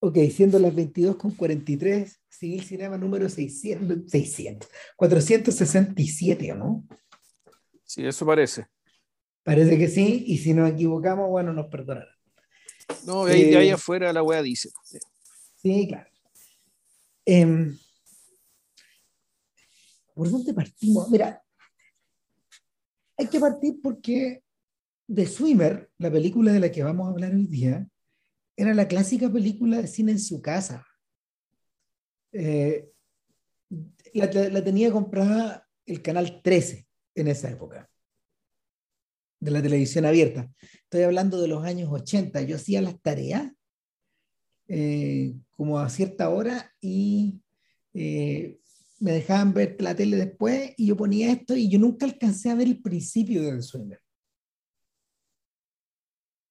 Ok, siendo las 22.43, Civil Cinema número 600, 600, 467, ¿o no? Sí, eso parece. Parece que sí, y si nos equivocamos, bueno, nos perdonarán. No, de ahí, de ahí afuera la wea dice. Sí, claro. Em, ¿Por dónde partimos? Mira, hay que partir porque The Swimmer, la película de la que vamos a hablar hoy día, era la clásica película de cine en su casa. Eh, la, la, tenía comprada el canal 13 en esa época, de la televisión abierta. Estoy hablando de los años 80. Yo hacía las tareas eh, como a cierta hora y eh, me dejaban ver la tele después y yo ponía esto y yo nunca alcancé a ver el principio de The Swimmer.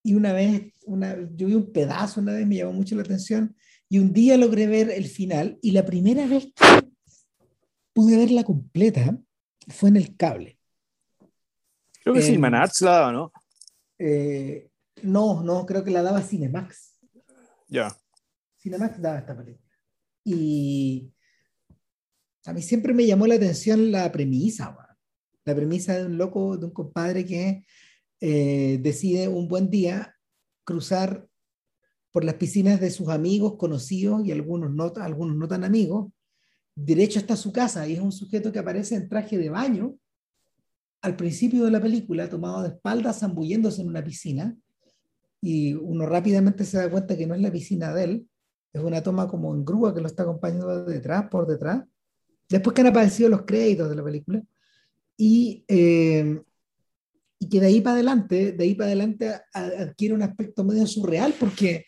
Y una vez, una, yo vi un pedazo una vez, me llamó mucho la atención, y un día logré ver el final, y la primera vez que pude verla completa fue en el cable. Creo que eh, Manats la daba, ¿no? Eh, no, no, creo que la daba Cinemax. Ya. Cinemax daba esta película. Y a mí siempre me llamó la atención la premisa, la premisa de un loco, de un compadre que eh, decide un buen día cruzar por las piscinas de sus amigos, conocidos y algunos no, algunos no tan amigos, derecho hasta su casa. Y es un sujeto que aparece en traje de baño al principio de la película, tomado de espaldas, zambulléndose en una piscina. Y uno rápidamente se da cuenta que no es la piscina de él, es una toma como en grúa que lo está acompañando detrás, por detrás, después que han aparecido los créditos de la película. Y eh, y que de ahí para adelante, de ahí para adelante adquiere un aspecto medio surreal, porque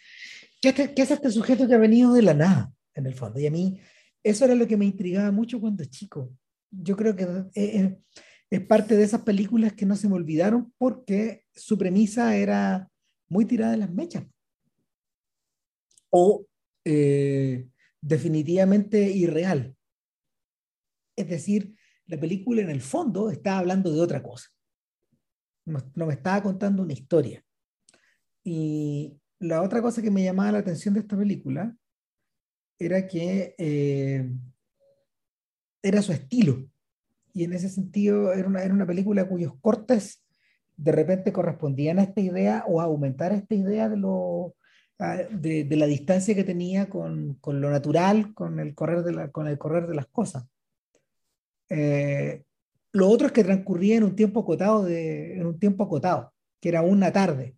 ¿qué, ¿qué, es este sujeto que ha venido de la nada, en el fondo? Y a mí eso era lo que me intrigaba mucho cuando chico. Yo creo que es, es parte de esas películas que no se me olvidaron porque su premisa era muy tirada de las mechas. O eh, definitivamente irreal. Es decir, la película en el fondo está hablando de otra cosa no, me estaba contando una historia. Y la otra cosa que me llamaba la atención de esta película era que eh, era su estilo. Y en ese sentido era una, era una película cuyos cortes de repente correspondían a esta idea o a aumentar esta idea de, lo, de, la distancia que tenía con, con, lo natural, con el correr de, la, con el correr de las cosas. Eh, lo otro es que transcurría en un tiempo acotado, en un tiempo acotado, que era una tarde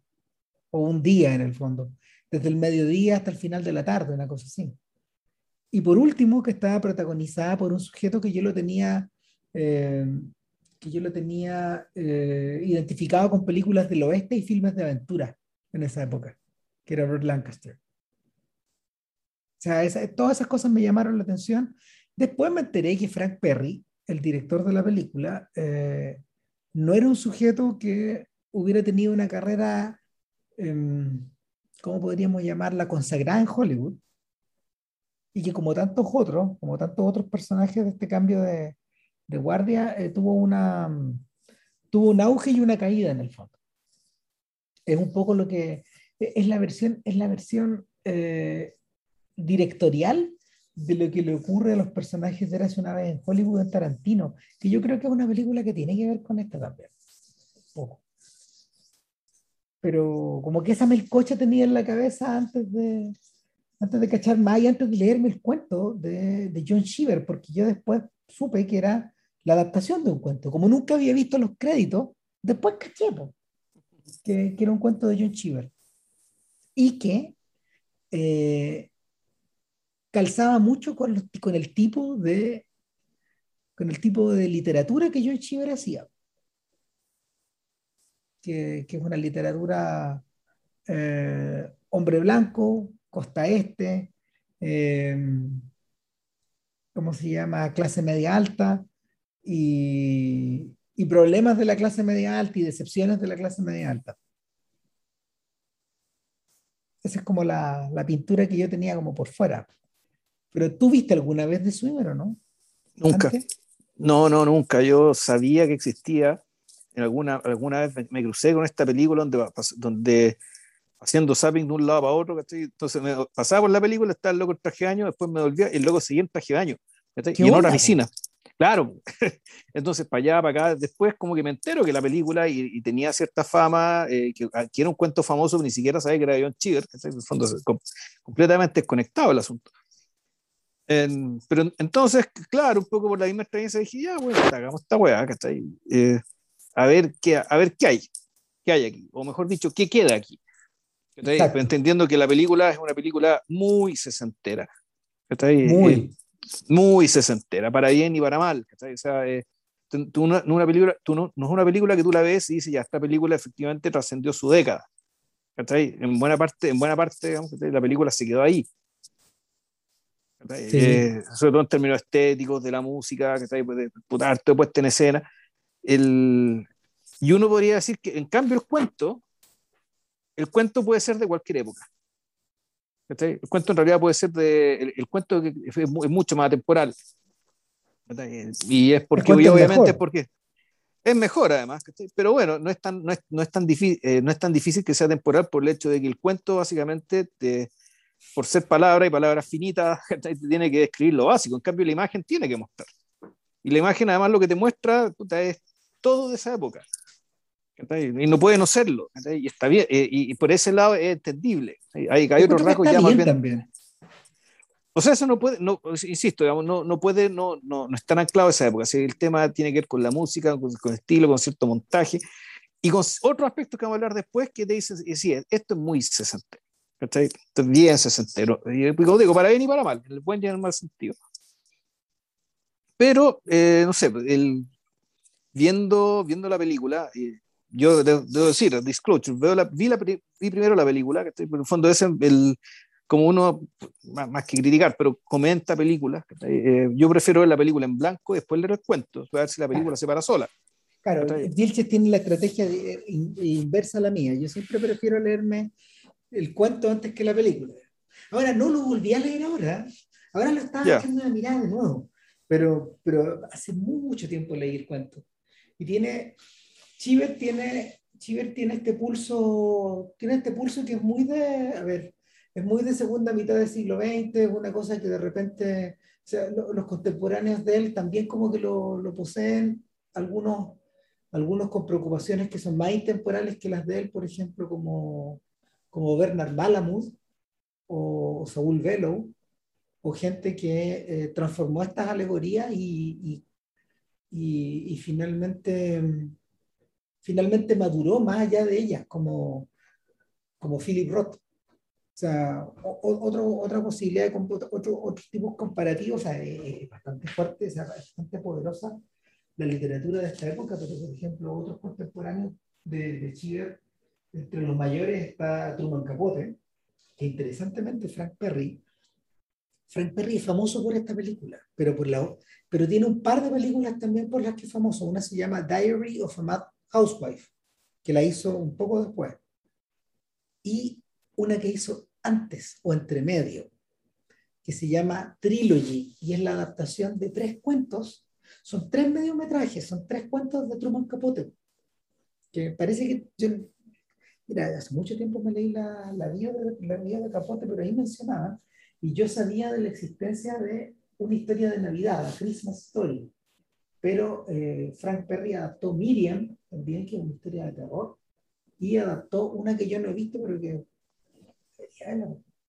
o un día en el fondo, desde el mediodía hasta el final de la tarde, una cosa así. Y por último, que estaba protagonizada por un sujeto que yo lo tenía, eh, que yo lo tenía eh, identificado con películas del oeste y filmes de aventura en esa época, que era Robert Lancaster. O sea, todas esas cosas me llamaron la atención. Después me enteré que Frank Perry el director de la película, eh, no era un sujeto que hubiera tenido una carrera, eh, ¿cómo podríamos llamarla?, consagrada en Hollywood, y que como tantos otros, como tantos otros personajes de este cambio de, guardia, eh, tuvo, tuvo un auge y una caída en el fondo. Es un poco lo que es la versión, es la versión eh, directorial de lo que le ocurre a los personajes de Eras una vez en Hollywood en Tarantino, que yo creo que es una película que tiene que ver con esta también. Poco. Pero como que esa melcocha tenía en la cabeza antes de, antes de cachar más y antes de leerme el cuento de, de John Cheever, porque yo después supe que era la adaptación de un cuento. Como nunca había visto los créditos, después caché que, que, era un cuento de John Cheever. Y que eh, calzaba mucho con, el tipo de con el tipo de literatura que John Cheever hacía. Que, es una literatura eh, hombre blanco costa este eh, ¿cómo se llama? clase media alta y, y problemas de la clase media alta y decepciones de la clase media alta. Esa es como la, la pintura que yo tenía como por fuera pero tú viste alguna vez de Swimmer o no? Nunca. No, no, nunca. Yo sabía que existía. En alguna, alguna vez me, crucé con esta película donde, donde haciendo zapping de un lado para otro, ¿cachai? Entonces me pasaba por la película, estaba el loco en traje de baño, después me volvía y loco seguía en traje de baño, y en otra piscina. Claro, entonces para allá, para acá, después como que me entero que la película y, tenía cierta fama, eh, que, era un cuento famoso, ni siquiera sabía que era John Cheever, en el fondo completamente desconectado el asunto. Pero entonces, claro, un poco por la misma experiencia dije, ya, bueno, hagamos esta weá, ¿cachai? Eh, a, ver qué, a ver qué hay, qué hay aquí, o mejor dicho, qué queda aquí. Entendiendo que la película es una película muy sesentera. Muy. Eh, muy sesentera, para bien y para mal. O sea, eh, tú, no, una película, tú no, no, es una película que tú la ves y dices, ya, esta película efectivamente trascendió su década. En buena parte, en buena parte digamos, la película se quedó ahí. Eh, sobre todo en términos estéticos, de la música, que pues, de puta, puesta en escena. El, y uno podría decir que, en cambio, el cuento, el cuento puede ser de cualquier época. El cuento en realidad puede ser de. El, cuento es, mucho más temporal. Y es porque, obviamente, es porque es mejor además. Pero bueno, no es, tan, no, es, no, es tan difícil, eh, no es tan difícil que sea temporal por el hecho de que el cuento, básicamente, por ser palabra y palabras finitas, tiene que describir lo básico. En cambio, la imagen tiene que mostrar. Y la imagen, además, lo que te muestra es todo de esa época. Y no puede no serlo. Y está bien. Eh, y, por ese lado es entendible. Hay, hay otros rasgos ya más bien. También. O sea, eso no puede, no, insisto, digamos, no, no puede, no, no, no está anclado esa época. Si el tema tiene que ver con la música, con, con estilo, con cierto montaje y con otro aspecto que vamos a hablar después que te dicen, sí, esto es muy sesentero. Es bien sesentero. Y como digo, para bien y para mal, en el buen y en el mal sentido. Pero, eh, no sé, el, viendo, viendo la película, eh, yo debo, decir, disclosure, veo la, vi, la, vi primero la película, que por el fondo es el, como uno, más, que criticar, pero comenta películas, eh, yo prefiero ver la película en blanco y después leer el cuento, a ver si la película se para sola. Claro, Vilches tiene la estrategia eh, inversa a la mía, yo siempre prefiero leerme el cuento antes que la película. Ahora, no lo volví a leer ahora, ahora lo estaba haciendo una mirada de nuevo, pero, pero hace mucho tiempo leí el cuento. Y tiene, Chiver tiene, Chiver tiene este pulso, tiene este pulso que es muy de, a ver, es muy de segunda mitad del siglo XX, es una cosa que de repente, o sea, los contemporáneos de él también como que lo, lo, poseen, algunos, algunos con preocupaciones que son más intemporales que las de él, por ejemplo, como, como Bernard Malamud o, Saúl Velo, o gente que eh, transformó estas alegorías y, y, y finalmente finalmente maduró más allá de ellas, como, como Philip Roth. O sea, otro, otra posibilidad de otro, otros tipos comparativos, o sea, es bastante fuerte, es bastante poderosa la literatura de esta época, pero por ejemplo, otros contemporáneos de, de Chiver, entre los mayores está Truman Capote, que interesantemente Frank Perry, Frank Perry es famoso por esta película, pero, por la, pero tiene un par de películas también por las que es famoso. Una se llama Diary of a Mad Housewife, que la hizo un poco después, y una que hizo antes o entre medio, que se llama Trilogy, y es la adaptación de tres cuentos. Son tres mediometrajes, son tres cuentos de Truman Capote, que parece que yo, mira, hace mucho tiempo me leí la, la, vida, la vida de Capote, pero ahí mencionaba, y yo sabía de la existencia de una historia de Navidad, la Christmas Story, pero eh, Frank Perry adaptó Miriam, también, que es una historia de terror, y adaptó una que yo no he visto, pero que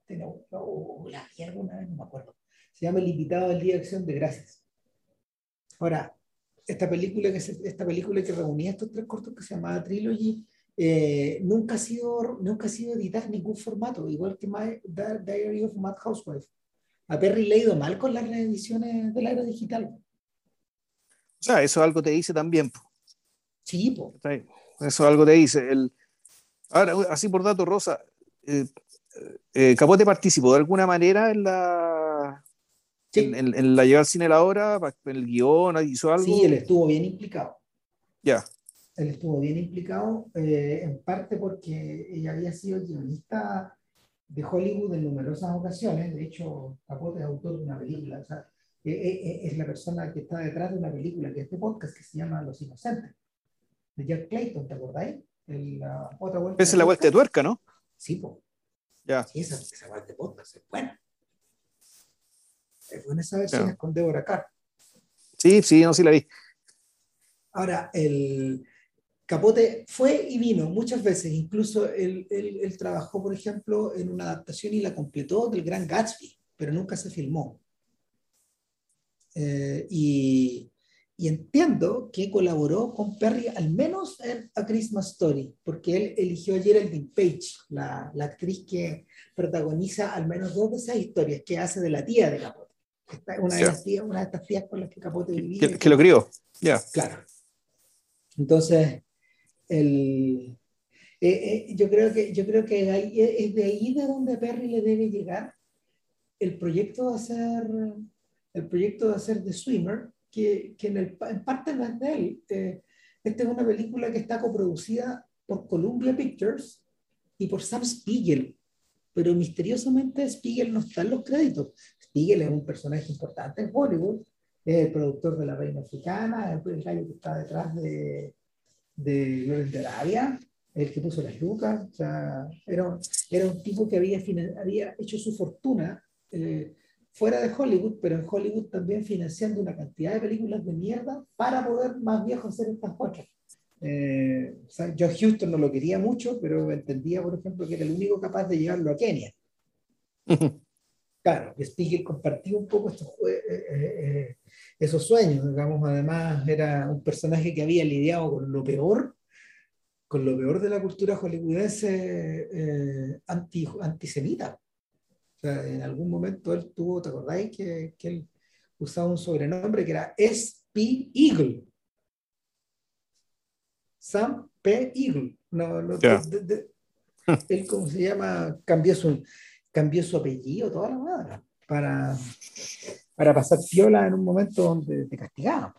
la, vi alguna vez, no me acuerdo. Se llama El invitado del Día de Acción de Gracias. Ahora, esta película que, esta película que reunía estos tres cortos que se llamaba Trilogy, eh, nunca, ha sido, nunca ha sido editada en ningún formato, igual que My, Diary of Mad Housewife. A Perry le ha ido mal con las reediciones de la era digital. O sea, eso algo te dice también. Sí, po. Eso algo te dice. El... Ahora, así por dato, Rosa, eh, eh, Capote participó de alguna manera en la, en, la lleva al cine la hora, en el guion, hizo algo. Sí, él estuvo bien implicado. Ya. Él estuvo bien implicado, eh, en parte porque ella había sido guionista de Hollywood en numerosas ocasiones. De hecho, Capote es autor de una película. O sea, eh, eh, es la persona que está detrás de una película que es este podcast que se llama Los Inocentes, de Jack Clayton, ¿te acordáis? Esa es la vuelta de tuerca, ¿no? Sí, pues. Ya. Sí, esa, esa parte de podcast es buena. Es buena esa versión yeah. con Deborah Carr. Sí, sí, no, sí la vi. Ahora, el Capote fue y vino muchas veces, incluso él, él, él, trabajó, por ejemplo, en una adaptación y la completó del Gran Gatsby, pero nunca se filmó. Eh, y, y, entiendo que colaboró con Perry al menos en A Christmas Story, porque él eligió a Geraldine Page, la, la actriz que protagoniza al menos dos de esas historias, que hace de la tía de Capote. Una, de, las tías, una de estas tías con las que Capote vivía. Que, que lo crió, ya. Yeah. Claro. Entonces, el, eh, eh, yo creo que, yo creo que hay, es de ahí de donde Perry le debe llegar el proyecto de hacer, el proyecto de hacer The Swimmer, que, que en, el, en, parte no es de él. Eh, esta es una película que está coproducida por Columbia Pictures y por Sam Spiegel, pero misteriosamente Spiegel no está en los créditos. Spiegel es un personaje importante en Hollywood, es el productor de La Reina Africana, es el gallo que está detrás de, de Lawrence de Arabia, el que puso las lucas, o sea, era, era un tipo que había, había hecho su fortuna eh, fuera de Hollywood, pero en Hollywood también financiando una cantidad de películas de mierda para poder más viejo hacer estas otras. Eh, o sea, John Houston no lo quería mucho, pero entendía, por ejemplo, que era el único capaz de llevarlo a Kenia. claro, Spiegel compartió un poco estos, eh, eh, esos sueños, digamos, además era un personaje que había lidiado con lo peor, con lo peor de la cultura hollywoodense eh, anti, antisemita. O sea, en algún momento él tuvo, ¿te acordáis? Que, que él usaba un sobrenombre que era S.P. Eagle. Sam P. Eagle. No, no, yeah. de, de, él, ¿cómo se llama? Cambió su, cambió su apellido, toda la madre, para, para pasar piola en un momento donde te castigaban.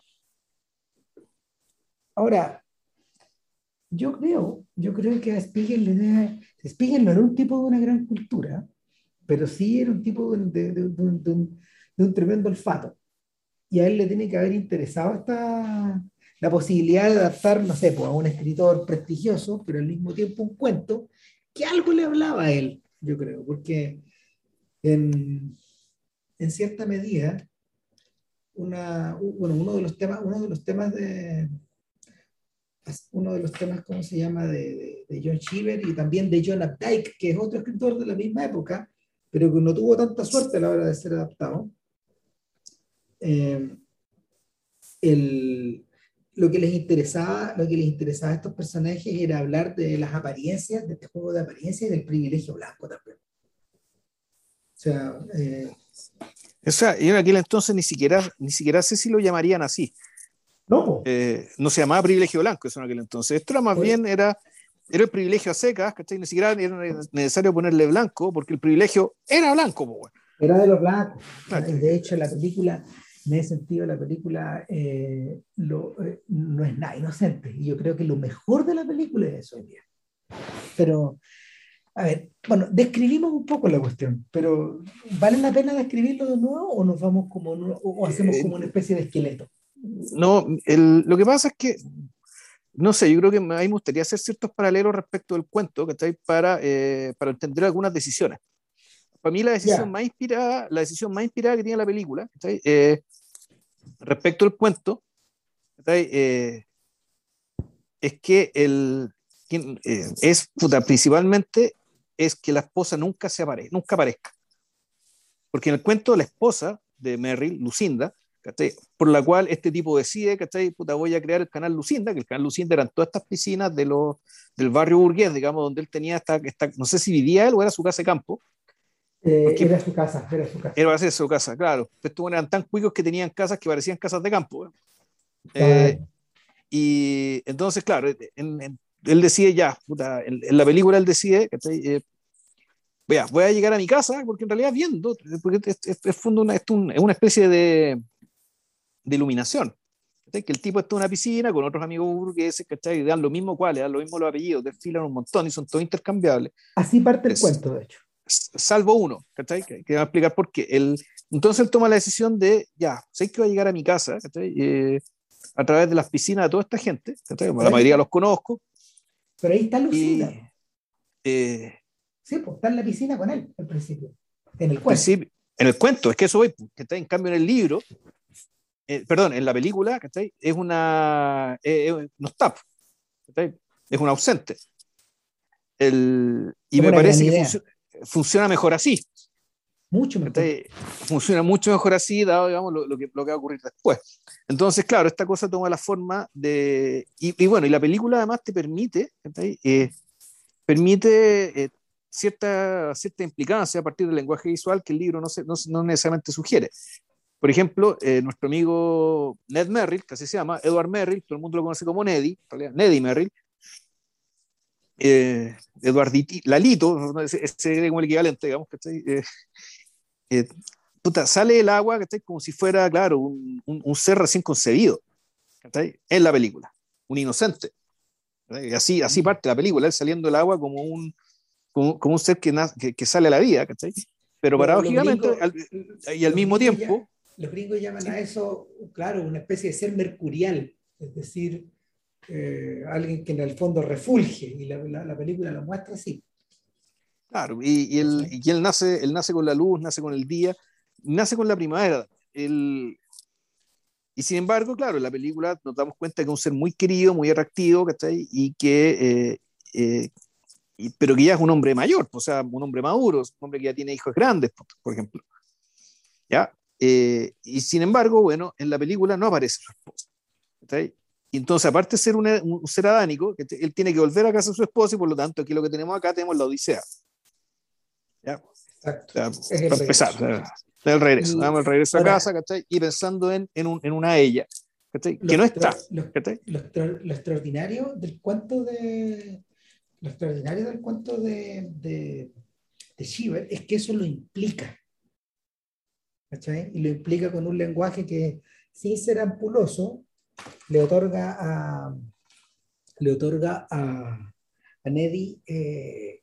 Ahora, yo creo, yo creo que a Spiegel le debe, Spiegel no era un tipo de una gran cultura, pero sí era un tipo de, de, de, de un, un, tremendo olfato. Y a él le tiene que haber interesado esta, la posibilidad de adaptar, no sé, pues, a un escritor prestigioso, pero al mismo tiempo un cuento, que algo le hablaba a él yo creo, porque en, en cierta medida, una, bueno, uno de los temas, uno de los temas de uno de los temas, ¿cómo se llama?, de, de, John Cheever y también de John Updike, que es otro escritor de la misma época, pero que no tuvo tanta suerte a la hora de ser adaptado. Eh, el, lo que les interesaba, lo que les interesaba a estos personajes era hablar de las apariencias, de este juego de apariencias y del privilegio blanco también. O sea, eh, o sea, en aquel entonces ni siquiera, ni siquiera sé si lo llamarían así. No. Eh, no se llamaba privilegio blanco eso en aquel entonces. Esto era más pues, bien, era, era el privilegio a secas, ¿cachai? Ni siquiera era necesario ponerle blanco, porque el privilegio era blanco. Pues, Era de los blancos. Claro. De hecho, la película en ese sentido la película eh, lo, eh, no es nada inocente. Y yo creo que lo mejor de la película es eso. Pero, a ver, bueno, describimos un poco la cuestión, pero ¿vale la pena describirlo de nuevo o nos vamos como, o hacemos como una especie de esqueleto? No, el, lo que pasa es que, no sé, yo creo que a mí me gustaría hacer ciertos paralelos respecto del cuento, que para, eh, para entender algunas decisiones para mí la decisión yeah. más inspirada, la decisión más inspirada que tiene la película, eh, respecto al cuento, eh, es que el eh, es puta, principalmente es que la esposa nunca se apare, nunca aparezca. Porque en el cuento la esposa de Merrill, Lucinda, por la cual este tipo decide, que Puta, voy a crear el canal Lucinda, que el canal Lucinda eran todas estas piscinas de los, del barrio burgués, digamos, donde él tenía esta, esta, no sé si vivía él o era su casa de campo, eh, era su casa, era su casa. Era su casa, claro. Estos eran tan cuicos que tenían casas que parecían casas de campo. Eh, y entonces, claro, en, en, él decide ya, puta, en, en, la película él decide, eh, vea, voy a llegar a mi casa, porque en realidad viendo, porque es, es, es una, es, una especie de, de iluminación. Que el tipo está en una piscina con otros amigos burgueses, ¿cachai? dan lo mismo cuáles, dan lo mismo los apellidos, desfilan un montón y son todos intercambiables. Así parte el cuento, de hecho salvo uno, ¿cachai? Que, que va a explicar por qué. Él, entonces él toma la decisión de, ya, sé que va a llegar a mi casa, eh, a través de las piscinas de toda esta gente, ¿cachai? la mayoría los conozco. Pero ahí está Lucina. Y, eh, Sí, pues está en la piscina con él al principio. En el cuento. En el cuento, es que eso voy, está en cambio en el libro, eh, perdón, en la película, ¿cachai? Es una, eh, no está, es un ausente. El, y me parece que funciona mejor así. Mucho mejor. Funciona mucho mejor así, dado digamos, lo, que, lo que va a ocurrir después. Entonces, claro, esta cosa toma la forma de. Y, bueno, y la película además te permite, eh, permite cierta, cierta implicancia a partir del lenguaje visual que el libro no, se, no, no necesariamente sugiere. Por ejemplo, eh, nuestro amigo Ned Merrill, que así se llama, Edward Merrill, todo el mundo lo conoce como Neddy, Neddy Merrill, eh, Eduarditi, Lalito, ese es como el equivalente, digamos, que eh, eh, puta, sale el agua que como si fuera, claro, un, un, ser recién concebido en la película, un inocente. Y así, así parte la película, él saliendo del agua como un, como, un ser que, que, sale a la vida, ¿cachai? Pero paradójicamente, y al mismo tiempo... los gringos llaman a eso, claro, una especie de ser mercurial, es decir, eh, alguien que en el fondo refulge, y la, la, película lo muestra así. Claro, y, y, él, y, él, nace, él nace con la luz, nace con el día, nace con la primavera. y sin embargo, claro, en la película nos damos cuenta que es un ser muy querido, muy atractivo, ¿cachai? Y que, eh, eh, pero que ya es un hombre mayor, o sea, un hombre maduro, un hombre que ya tiene hijos grandes, por ejemplo. ¿Ya? Eh, y sin embargo, bueno, en la película no aparece su esposa. Y entonces, aparte de ser un ser adánico, él tiene que volver a casa de su esposa y por lo tanto, aquí lo que tenemos acá tenemos la Odisea. ¿Ya? Exacto. para empezar, el regreso, damos el regreso a casa, ¿cachai? Y pensando en, en, un, en una ella, ¿cachai? Que no está. Lo, lo, extraordinario del cuento de, lo extraordinario del cuento de, de, de es que eso lo implica. ¿cachai? Y lo implica con un lenguaje que, sin ser ampuloso, le otorga a, le otorga a, a Neddy eh,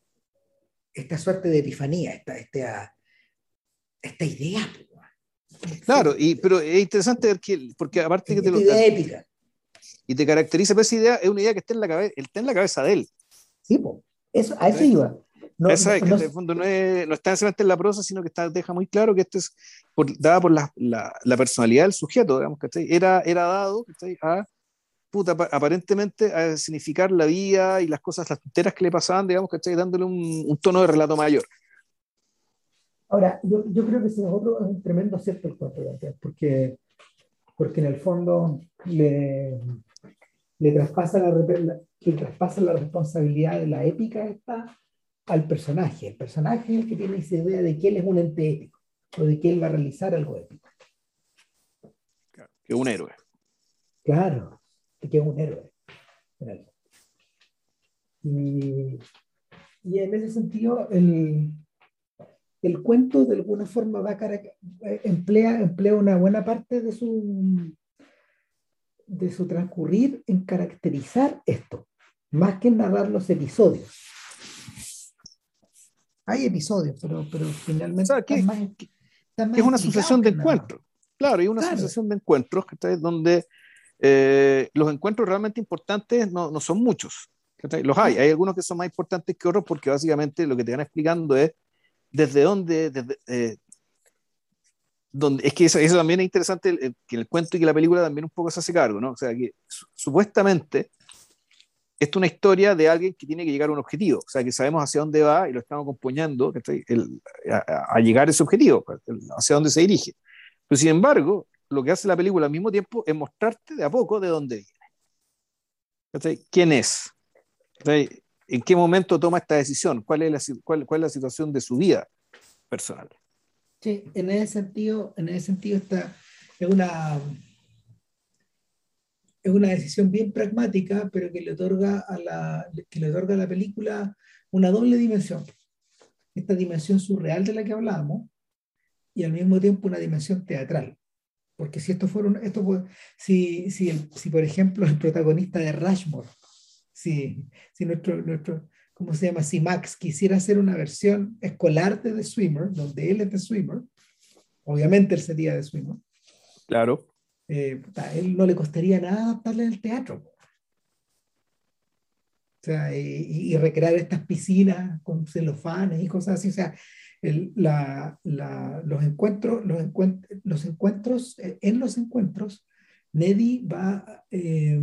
esta suerte de epifanía, esta, esta, esta idea. Claro, y, pero es interesante ver que, porque aparte que te lo... Idea épica. Y te caracteriza, pero esa idea es una idea que está en la cabeza, está en la cabeza de él. Sí, eso, a eso iba. No, Esa es que en el fondo no, es, no está necesariamente en la prosa, sino que está, deja muy claro que esto es por, dada por la, la, la, personalidad del sujeto, digamos, que era, era dado a, puta, aparentemente a significar la vida y las cosas, las tonteras que le pasaban, digamos, que dándole un, un, tono de relato mayor. Ahora, yo, yo creo que ese otro es un tremendo acierto el cuento, porque, porque en el fondo le, le traspasa la, que traspasa la responsabilidad de la épica esta al personaje. El personaje es el que tiene esa idea de que él es un ente épico o de que él va a realizar algo épico. Claro, que un héroe. Claro, que es un héroe. Y, y en ese sentido, el, el cuento de alguna forma va a emplea, emplea una buena parte de su, de su transcurrir en caracterizar esto, más que en narrar los episodios. Hay episodios, pero, pero finalmente... es una sucesión de encuentros. Claro, y una sucesión de encuentros que donde eh, los encuentros realmente importantes no, no son muchos. Los hay, hay algunos que son más importantes que otros porque básicamente lo que te van explicando es desde dónde, desde, eh, donde, es que eso, eso, también es interesante, que el cuento y que la película también un poco se hace cargo, ¿no? O sea, que supuestamente esto es una historia de alguien que tiene que llegar a un objetivo, o sea, que sabemos hacia dónde va y lo estamos acompañando el, a, a, llegar a ese objetivo, pues, hacia dónde se dirige. Pero sin embargo, lo que hace la película al mismo tiempo es mostrarte de a poco de dónde viene. ¿Quién es? ¿En qué momento toma esta decisión? ¿Cuál es la, cuál, cuál es la situación de su vida personal? Sí, en ese sentido, en ese sentido está, es una, es una decisión bien pragmática, pero que le otorga a la, que le otorga a la película una doble dimensión. Esta dimensión surreal de la que hablábamos y al mismo tiempo una dimensión teatral. Porque si esto fuera, esto si, si, si por ejemplo el protagonista de Rushmore, si, si nuestro, nuestro, ¿cómo se llama? Si Max quisiera hacer una versión escolar de The Swimmer, donde él es The Swimmer, obviamente él sería The Swimmer. Claro. Eh, a, él, no le costaría nada teatro. Que en el ¿no? O sea, y recrear estas piscinas con celofanes y cosas así. O sea, los, encuentros, los, los encuentros, eh, en los encuentros, Neddy va eh,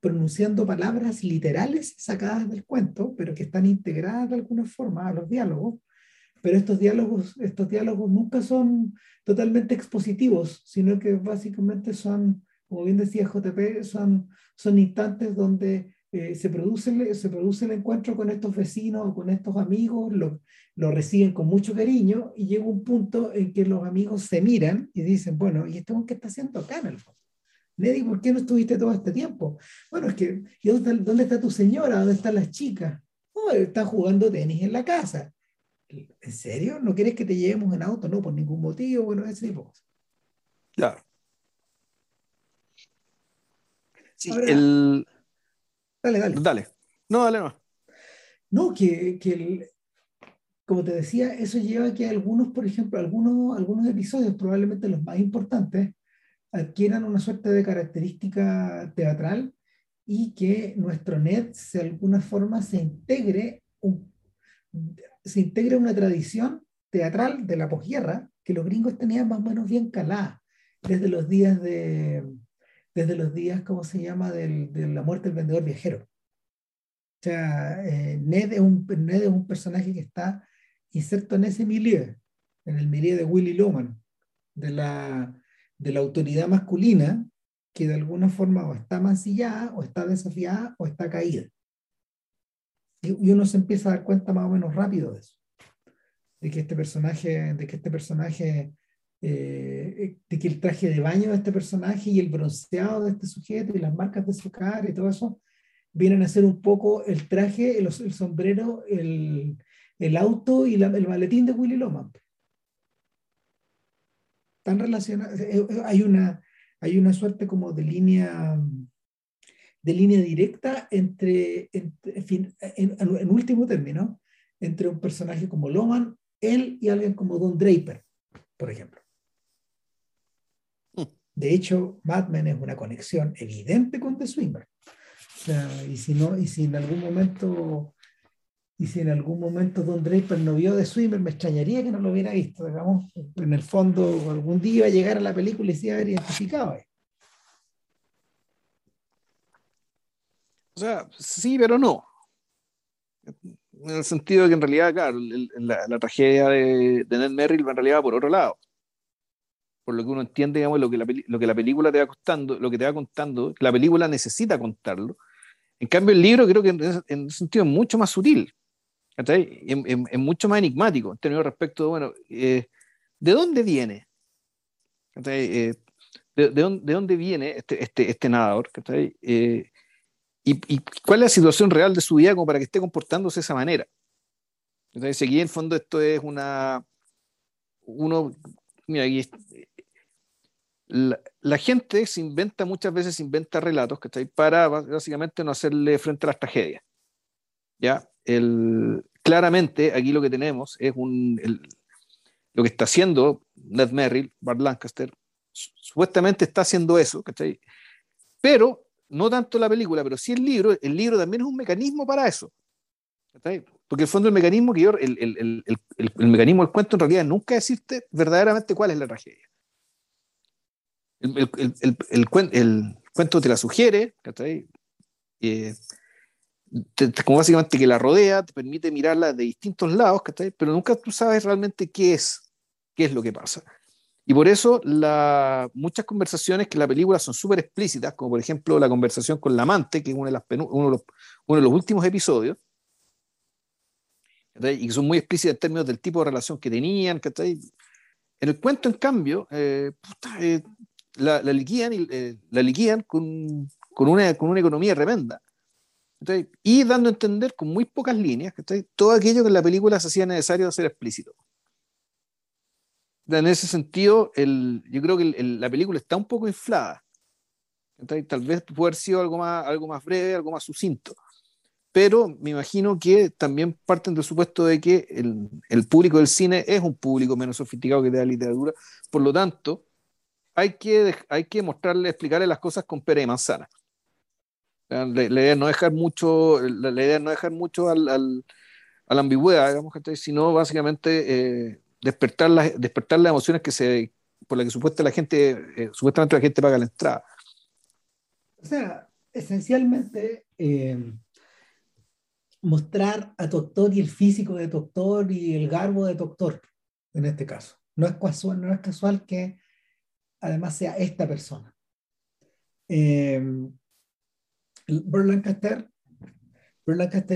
pronunciando palabras literales sacadas del cuento, pero que están integradas de alguna forma a los diálogos. Pero estos diálogos, estos diálogos nunca son totalmente expositivos, sino que básicamente son, como bien decía JP, son, son instantes donde eh, se, produce, se produce el encuentro con estos vecinos o con estos amigos, lo, lo, reciben con mucho cariño y llega un punto en que los amigos se miran y dicen, bueno, ¿y esto qué está haciendo acá en el fondo? Neddy, ¿por qué no estuviste todo este tiempo? Bueno, es que, ¿y dónde, dónde está tu señora? ¿Dónde están las chicas? Oh, está jugando tenis en la casa. ¿En serio? ¿No quieres que te llevemos en auto? No, por ningún motivo, bueno, ese tipo de cosas. Claro. Sí, el, Dale, dale. Dale. No, dale no. No, que, que como te decía, eso lleva a que algunos, por ejemplo, algunos, algunos episodios, probablemente los más importantes, adquieran una suerte de característica teatral y que nuestro net de alguna forma se integre, un, se integre una tradición teatral de la posguerra que los gringos tenían más o menos bien calada desde los días de, desde los días, ¿cómo se llama?, del, de la muerte del vendedor viajero. O sea, eh, Ned, es un, Ned es un personaje que está inserto en ese milieu, en el milieu de Willy Loman, de la, de la autoridad masculina que de alguna forma o está mancillada, o está desafiada, o está caída. Y, uno se empieza a dar cuenta más o menos rápido de eso, de que este personaje, de que este personaje eh, de que el traje de baño de este personaje y el bronceado de este sujeto y las marcas de su cara y todo eso vienen a ser un poco el traje, el, sombrero, el, el, auto y el maletín de Willy Loman. Tan relacionados. Eh, eh, hay una, hay una suerte como de línea de línea directa entre, en, en, último término, entre un personaje como Loman, él y alguien como Don Draper, por ejemplo. De hecho, Batman es una conexión evidente con The Swimmer. y si no, y si en algún momento, y si en algún momento Don Draper no vio The Swimmer, me extrañaría que no lo hubiera visto, digamos. En el fondo, algún día iba a llegar a la película y se iba a haber identificado. O sea, sí, pero no. En el sentido de que en realidad, claro, la, tragedia de, de Ned Merrill va en realidad por otro llado por lo que uno entiende, digamos, lo que la, lo que la película te va contando, lo que te va contando, la película necesita contarlo. En cambio, el libro creo que en, en sentido es mucho más sutil, es mucho más enigmático, en términos respecto, bueno, eh, ¿de dónde viene? Eh, de, de, dónde, ¿De viene este, este, este nadador? Y, cuál es la situación real de su vida para que esté comportándose de esa manera? Entonces, aquí en el fondo esto es una... Uno, mira, aquí la, gente se inventa, muchas veces inventa relatos que para básicamente no hacerle frente a las tragedias. ¿Ya? El, claramente aquí lo que tenemos es un, lo que está haciendo Ned Merrill, Bart Lancaster, supuestamente está haciendo eso, ¿cachai? Pero no tanto la película, pero sí el libro, el libro también es un mecanismo para eso. Porque el fondo el mecanismo que el, mecanismo del cuento en realidad nunca decirte verdaderamente cuál es la tragedia. El, cuento te la sugiere, eh, como básicamente que la rodea, te permite mirarla de distintos lados, pero nunca tú sabes realmente qué es, qué es lo que pasa. Y por eso la, muchas conversaciones que en la película son súper explícitas, como por ejemplo la conversación con la amante, que es de, las uno de, los, uno de los últimos episodios, y que son muy explícitas en términos del tipo de relación que tenían. En el cuento, en cambio, eh, eh, la, la, liquidan, eh, la liquidan con, con, una, con una economía tremenda. Y dando a entender con muy pocas líneas todo aquello que en la película se hacía necesario hacer explícito. En ese sentido, el, yo creo que el, la película está un poco inflada. Tal vez puede haber sido algo más, algo más breve, algo más sucinto. Pero me imagino que también parten del supuesto de que el, el público del cine es un público menos sofisticado que de la literatura. Por lo tanto, hay que, hay que mostrarle, explicarle las cosas con pera y manzana. La, la idea no dejar mucho, la, la idea no dejar mucho al, al, a la ambigüedad, digamos, sino básicamente eh, despertar, las, despertar las emociones que se, por las que supuestamente la gente, eh, supuestamente la gente paga la entrada. O sea, esencialmente eh, mostrar a Doctor y el físico de Doctor y el garbo de Doctor, en este caso. No es casual, no es casual que además sea esta persona. Eh, Lancaster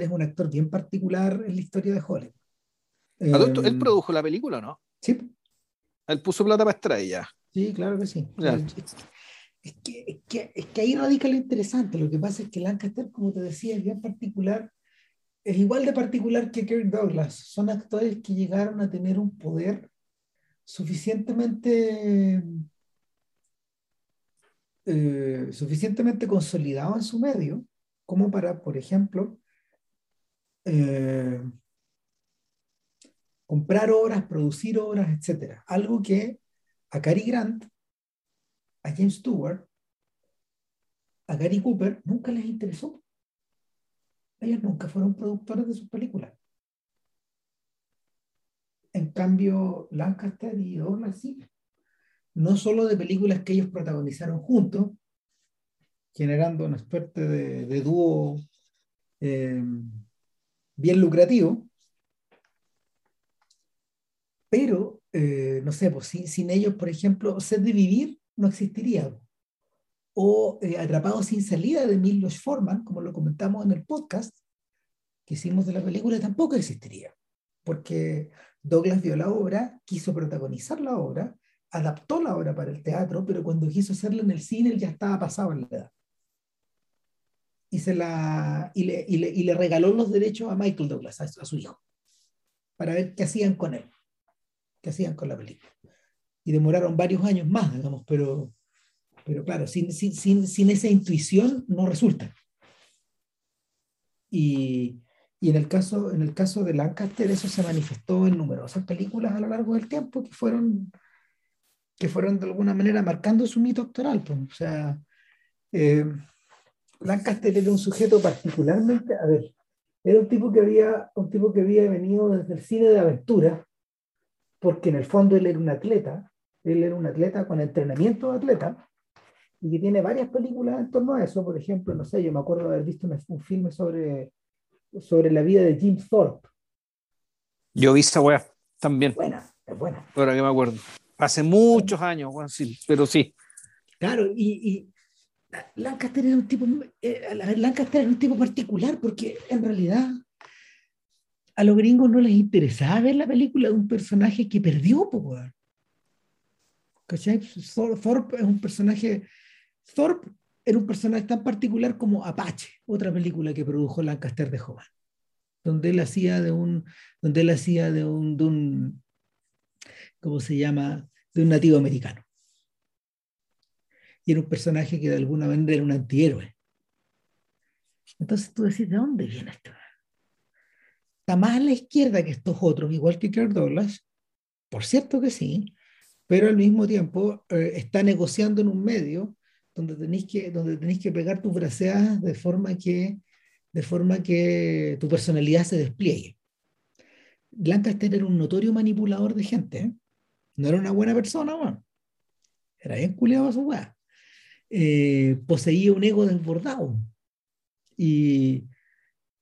es un actor bien particular en la historia de Hollywood. ¿Él eh, produjo la película o no? Sí. Él puso plata para estrella. Sí, claro que sí. Es que, es, que, es que ahí radica lo interesante. Lo que pasa es que Lancaster, como te decía, es bien particular. Es igual de particular que Kirk Douglas. Son actores que llegaron a tener un poder suficientemente eh, suficientemente consolidado en su medio como para, por ejemplo, eh, comprar obras, producir obras, etc. Algo que a Cary Grant, a James Stewart, a Gary Cooper nunca les interesó. Ellos nunca fueron productores de sus películas. En cambio, Lancaster y Douglas sí no solo de películas que ellos protagonizaron juntos, generando una suerte de, dúo eh, bien lucrativo, pero, eh, no sé, pues, sin, ellos, por ejemplo, Sed de Vivir no existiría. O eh, Atrapado sin salida de Milos Forman, como lo comentamos en el podcast que hicimos de la película, tampoco existiría. Porque Douglas vio la obra, quiso protagonizar la obra, adaptó la obra para el teatro, pero cuando quiso hacerla en el cine, él ya estaba pasado en la edad. Y, se la, y, le, y, le, y le regaló los derechos a Michael Douglas, a, a, su hijo, para ver qué hacían con él, qué hacían con la película. Y demoraron varios años más, digamos, pero, pero claro, sin, sin, sin, sin esa intuición no resulta. Y, y en el, caso, en el caso de Lancaster, eso se manifestó en numerosas películas a lo largo del tiempo que fueron que fueron de alguna manera marcando su mito actoral. Pues. O sea, eh, Lancaster era un sujeto particularmente, a ver, era un tipo que había, un tipo que había venido desde el cine de aventura, porque en el fondo él era un atleta, él era un atleta con entrenamiento de atleta, y que tiene varias películas en torno a eso, por ejemplo, no sé, yo me acuerdo de haber visto un, un filme sobre, sobre la vida de Jim Thorpe. Yo vi esa weá también. Buena, es buena. Ahora que me acuerdo. Hace muchos años, sí, pero sí. Claro, y, y Lancaster era un tipo, eh, Lancaster era un tipo particular porque en realidad a los gringos no les interesaba ver la película de un personaje que perdió, pues, ¿cachai? Thorpe es un personaje, Thorpe era un personaje tan particular como Apache, otra película que produjo Lancaster de joven, donde él hacía de un, donde él hacía de un, de un ¿cómo se llama?, de un nativo americano. Y era un personaje que de alguna manera era un antihéroe. Entonces tú decís, ¿de dónde viene esto? Está más a la izquierda que estos otros, igual que Kirk Douglas, por cierto que sí, pero al mismo tiempo eh, está negociando en un medio donde tenéis que, donde tenéis que pegar tus braceadas de forma que, de forma que tu personalidad se despliegue. Lancaster era un notorio manipulador de gente. ¿eh? no era una buena persona, man. Era bien culiado a su weá. Eh, poseía un ego desbordado. Y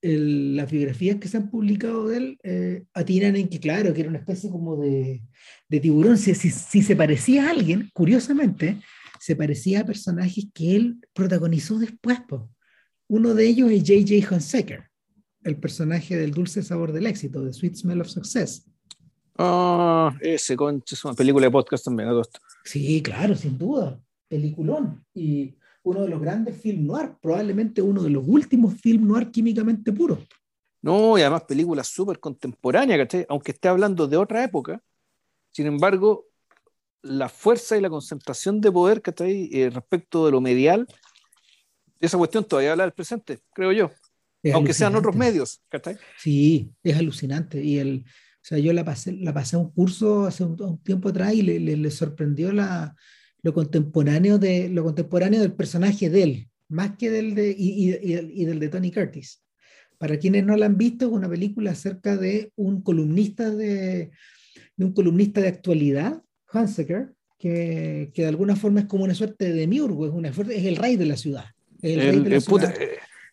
las biografías que se han publicado de él eh, atinan en que, claro, que era una especie como de, de tiburón. Si, si, si, se parecía a alguien, curiosamente, se parecía a personajes que él protagonizó después. Po. Uno de ellos es J.J. Hunsaker, el personaje del dulce sabor del éxito, de Sweet Smell of Success. Ah, ese concha, es una película de podcast también. Sí, claro, sin duda. Peliculón. Y uno de los grandes film noir, probablemente uno de los últimos film noir químicamente puros. No, y además películas súper contemporáneas, ¿cachai? Aunque esté hablando de otra época, sin embargo, la fuerza y la concentración de poder, ¿cachai? Eh, respecto de lo medial, esa cuestión todavía habla del presente, creo yo. aunque sean otros medios, ¿cachai? Sí, es alucinante. Y el, o sea, yo la pasé, la pasé un curso hace un, tiempo atrás y le, sorprendió la, lo, contemporáneo de, lo contemporáneo del personaje de él. más que del de, y, y, y, del de Tony Curtis. Para quienes no la han visto, es una película acerca de un columnista de, de un columnista de actualidad, Hansecker, que, que, de alguna forma es como una suerte de demiurgo, es, una, es el rey de la ciudad. El, el, de la ciudad. Puta,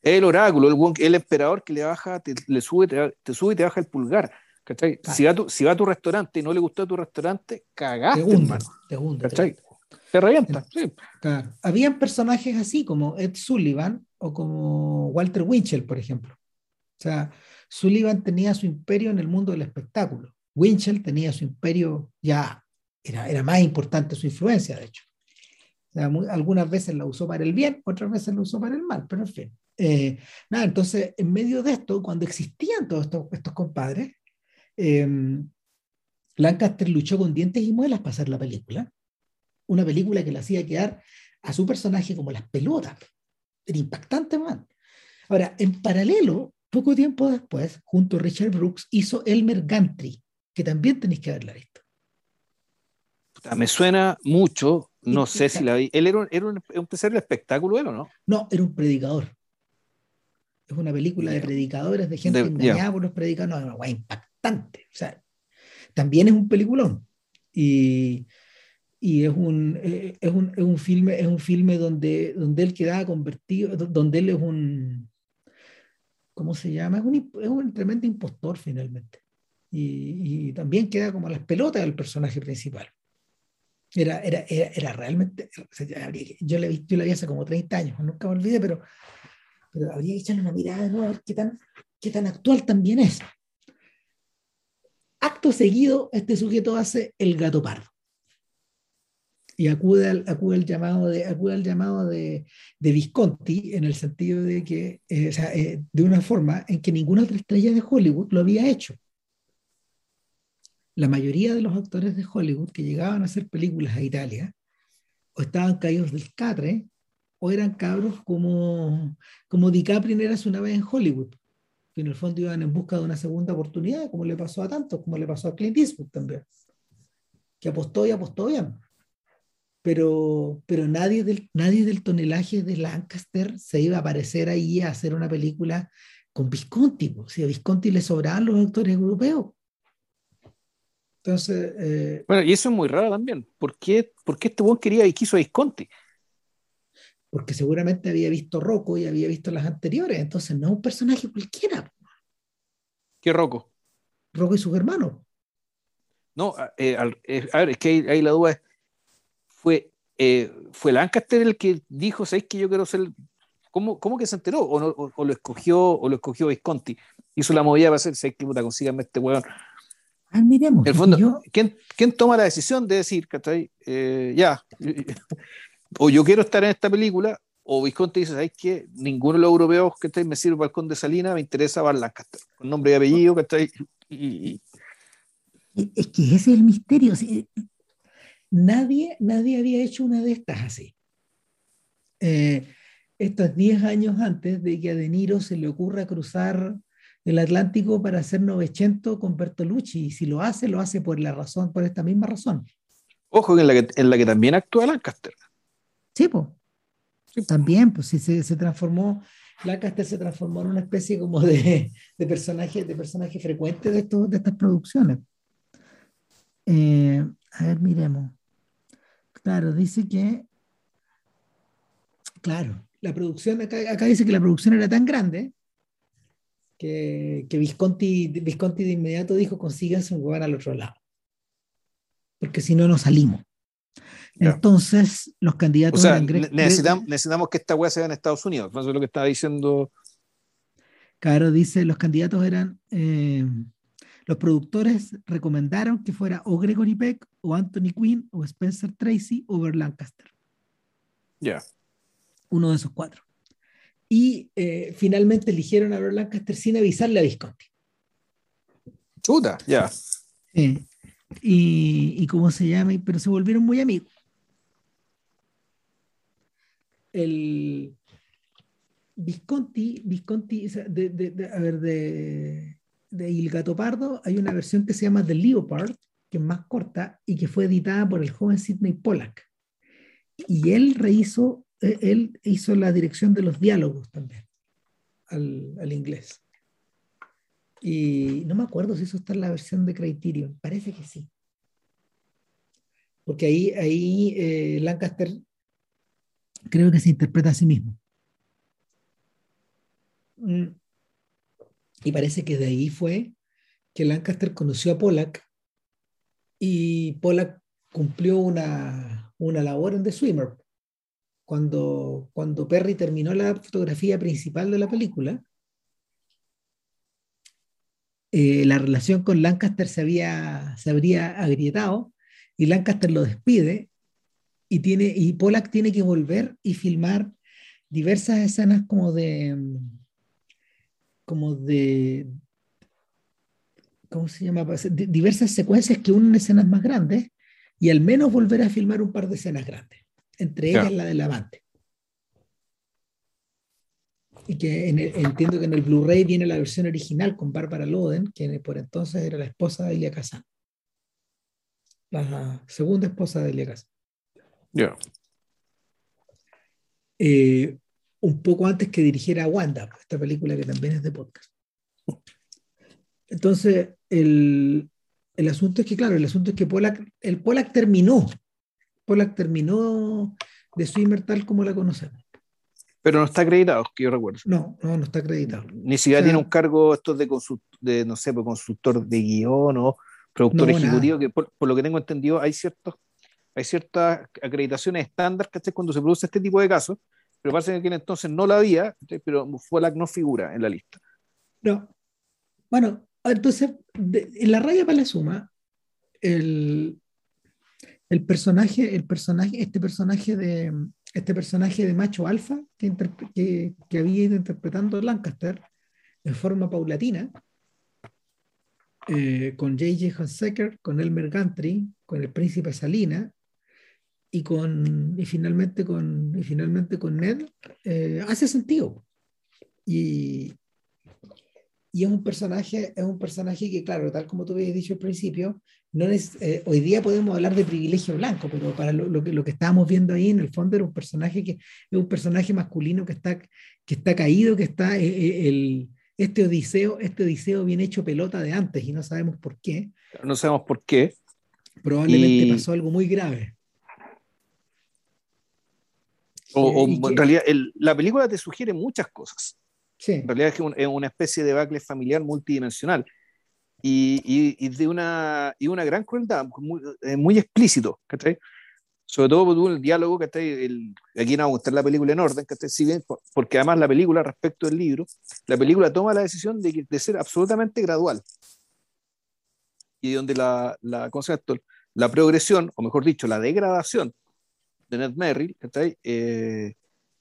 el oráculo, el, el, emperador que le baja, te, le sube, te, te, sube y te baja el pulgar. ¿cachai? Claro. Si, va tu, si va a tu restaurante y no le gustó tu restaurante, cagaste, te hunde, hermano. Te hunde, ¿cachai? Te revienta. Sí. Claro. Habían personajes así como Ed Sullivan o como Walter Winchell, por ejemplo. O sea, Sullivan tenía su imperio en el mundo del espectáculo. Winchell tenía su imperio ya, era, era más importante su influencia, de hecho. O sea, muy, algunas veces la usó para el bien, otras veces la usó para el mal, pero en fin. Eh, nada, entonces, en medio de esto, cuando existían todos estos, estos compadres, eh, Lancaster luchó con dientes y muelas para hacer la película. Una película que le hacía quedar a su personaje como las pelotas. Era impactante, man. Ahora, en paralelo, poco tiempo después, junto a Richard Brooks, hizo Elmer Gantry, que también tenéis que haberla visto. Me suena mucho, no sé si la vi. ¿Él era un, era un empresario espectáculo, él o no? No, era un predicador. Es una película de predicadores, de gente de, engañada yeah. por los predicadores. No, guay impactante. O sea, también es un peliculón. Y, y es, un, es, un, es un filme, es un filme donde, donde él quedaba convertido, donde él es un, ¿cómo se llama? Es un, es un tremendo impostor finalmente. Y, también queda como las pelotas del personaje principal. Era, era, era, realmente, yo le, vi, yo le vi hace como 30 años, nunca me olvidé, pero, pero habría que echarle una mirada ¿no? a ver qué tan, qué tan actual también es. Acto seguido, este sujeto hace el gato pardo y acude al, acude al llamado, de, acude al llamado de, de Visconti en el sentido de que, eh, o sea, eh, de una forma en que ninguna otra estrella de Hollywood lo había hecho. La mayoría de los actores de Hollywood que llegaban a hacer películas a Italia o estaban caídos del catre o eran cabros como, como DiCaprio era una vez en Hollywood, que en el fondo iban en busca de una segunda oportunidad, como le pasó a tantos, como le pasó a Clint Eastwood también, que apostó y apostó bien pero, pero nadie, del, nadie del tonelaje de Lancaster se iba a aparecer ahí a hacer una película con Visconti. O sea, a Visconti le sobraban los actores europeos. Entonces. Eh, bueno, y eso es muy raro también. ¿Por qué, por qué este buen quería y quiso a Visconti? Porque seguramente había visto Rocco y había visto las anteriores. Entonces, no es un personaje cualquiera. ¿Qué Rocco? Rocco y sus hermanos. No, eh, eh, a ver, es que ahí, ahí la duda es fue, eh, fue Lancaster el que dijo, ¿sabéis que yo quiero ser... ¿Cómo, ¿Cómo, que se enteró? ¿O, no, o, o, lo escogió o lo escogió Visconti? Hizo la movida para hacer, ¿sabéis que puta, consíganme este weón? Ah, miremos. En el fondo, yo... ¿quién, ¿quién, toma la decisión de decir, ¿cachai? Eh, ya, o yo quiero estar en esta película, o Visconti dice, ¿sabéis que ninguno de los europeos que me sirve para el Conde Salina me interesa Bar Lancaster, con nombre y apellido, ¿cachai? Y, y... Es que ese es el misterio. Nadie, nadie había hecho una de estas así. Eh, esto es 10 años antes de que a De Niro se le ocurra cruzar el Atlántico para hacer Novecento con Bertolucci. Y si lo hace, lo hace por la razón, por esta misma razón. Ojo, en la que, en la que también actúa Lancaster. Sí, pues. Sí, también, pues sí, se, se, transformó, Lancaster se transformó en una especie como de, de personaje, de personaje frecuente de, estos, de estas producciones. Eh, a ver, miremos. Claro, dice que, claro, la producción, acá, acá dice que la producción era tan grande que, que Visconti, Visconti de inmediato dijo, consíganse un huevón al otro lado, porque si no, no salimos. Entonces, los candidatos... O sea, necesitamos, necesitamos que esta hueá sea en Estados Unidos, eso es lo que estaba diciendo... Claro, dice, los candidatos eran... Eh, los productores recomendaron que fuera o Gregory Peck, o Anthony Quinn, o Spencer Tracy, o Bert Lancaster. Ya. Yeah. Uno de esos cuatro. Y eh, finalmente eligieron a Bert Lancaster sin avisarle a Visconti. Chuta, ya. Yeah. Sí. Y, y cómo se llama, pero se volvieron muy amigos. El Visconti, Visconti, de, de, de, a ver, de, de El Gato Pardo hay una versión que se llama The Leopard, que es más corta y que fue editada por el joven Sidney Pollack. Y él rehizo eh, él hizo la dirección de los diálogos también al, al inglés. Y no me acuerdo si eso está en la versión de Criterion, parece que sí. Porque ahí, ahí eh, Lancaster creo que se interpreta a sí mismo. Mm. Y parece que de ahí fue que Lancaster conoció a Pollack y Pollack cumplió una, una labor en The Swimmer. Cuando, cuando Perry terminó la fotografía principal de la película, eh, la relación con Lancaster se, había, se habría agrietado y Lancaster lo despide y, tiene, y Pollack tiene que volver y filmar diversas escenas como de como de ¿cómo se llama? diversas secuencias que unen escenas más grandes y al menos volver a filmar un par de escenas grandes, entre ellas la del amante y que entiendo que en el Blu-ray viene la versión original con Barbara Loden, quien por entonces era la esposa de Elia Kazan. La segunda esposa de Elia Kazan. Ya. Eh, un poco antes que dirigiera Wanda, esta película que también es de podcast. Entonces, el, el asunto es que, claro, el asunto es que Pollack, el Pollack terminó. Pollack terminó de Swimmer tal como la conocemos. Pero no está acreditado, que yo recuerdo. No, no, no está acreditado. Ni siquiera tiene un cargo esto de, de no sé, pues, consultor de guion o productor ejecutivo, que por, lo que tengo entendido hay ciertos hay ciertas acreditaciones estándar que cuando se produce este tipo de casos, pero parece que entonces no la había, pero que no figura en la lista. No. Bueno, entonces, en la raya para la suma, el, el personaje, el personaje, este personaje de, este personaje de macho alfa que, que, había ido interpretando Lancaster de forma paulatina, eh, con J.J. Hunsaker, con Elmer Gantry, con el príncipe Salina y, con, y, finalmente, con, y finalmente con Ned, eh, hace sentido. Y, y es un personaje, es un personaje que, claro, tal como tú habías dicho al principio, no es, eh, hoy día podemos hablar de privilegio blanco, pero para lo, que, lo que estábamos viendo ahí, en el fondo era un personaje que es un personaje masculino que está, que está caído, que está eh, eh, el, este odiseo, este odiseo bien hecho pelota de antes y no sabemos por qué. No sabemos por qué. Probablemente pasó algo muy grave. O, en realidad la película te sugiere muchas cosas. En realidad es, es una especie de bacle familiar multidimensional. Y, y, de una, y una gran crueldad, muy, eh, muy explícito, ¿cachai? Sobre todo por el diálogo, que el, aquí no vamos a mostrar la película en orden, que si bien, porque además la película, respecto del libro, la película toma la decisión de, de ser absolutamente gradual. Y donde la, la, concepto, la progresión, o mejor dicho, la degradación de Ned Merrill, eh,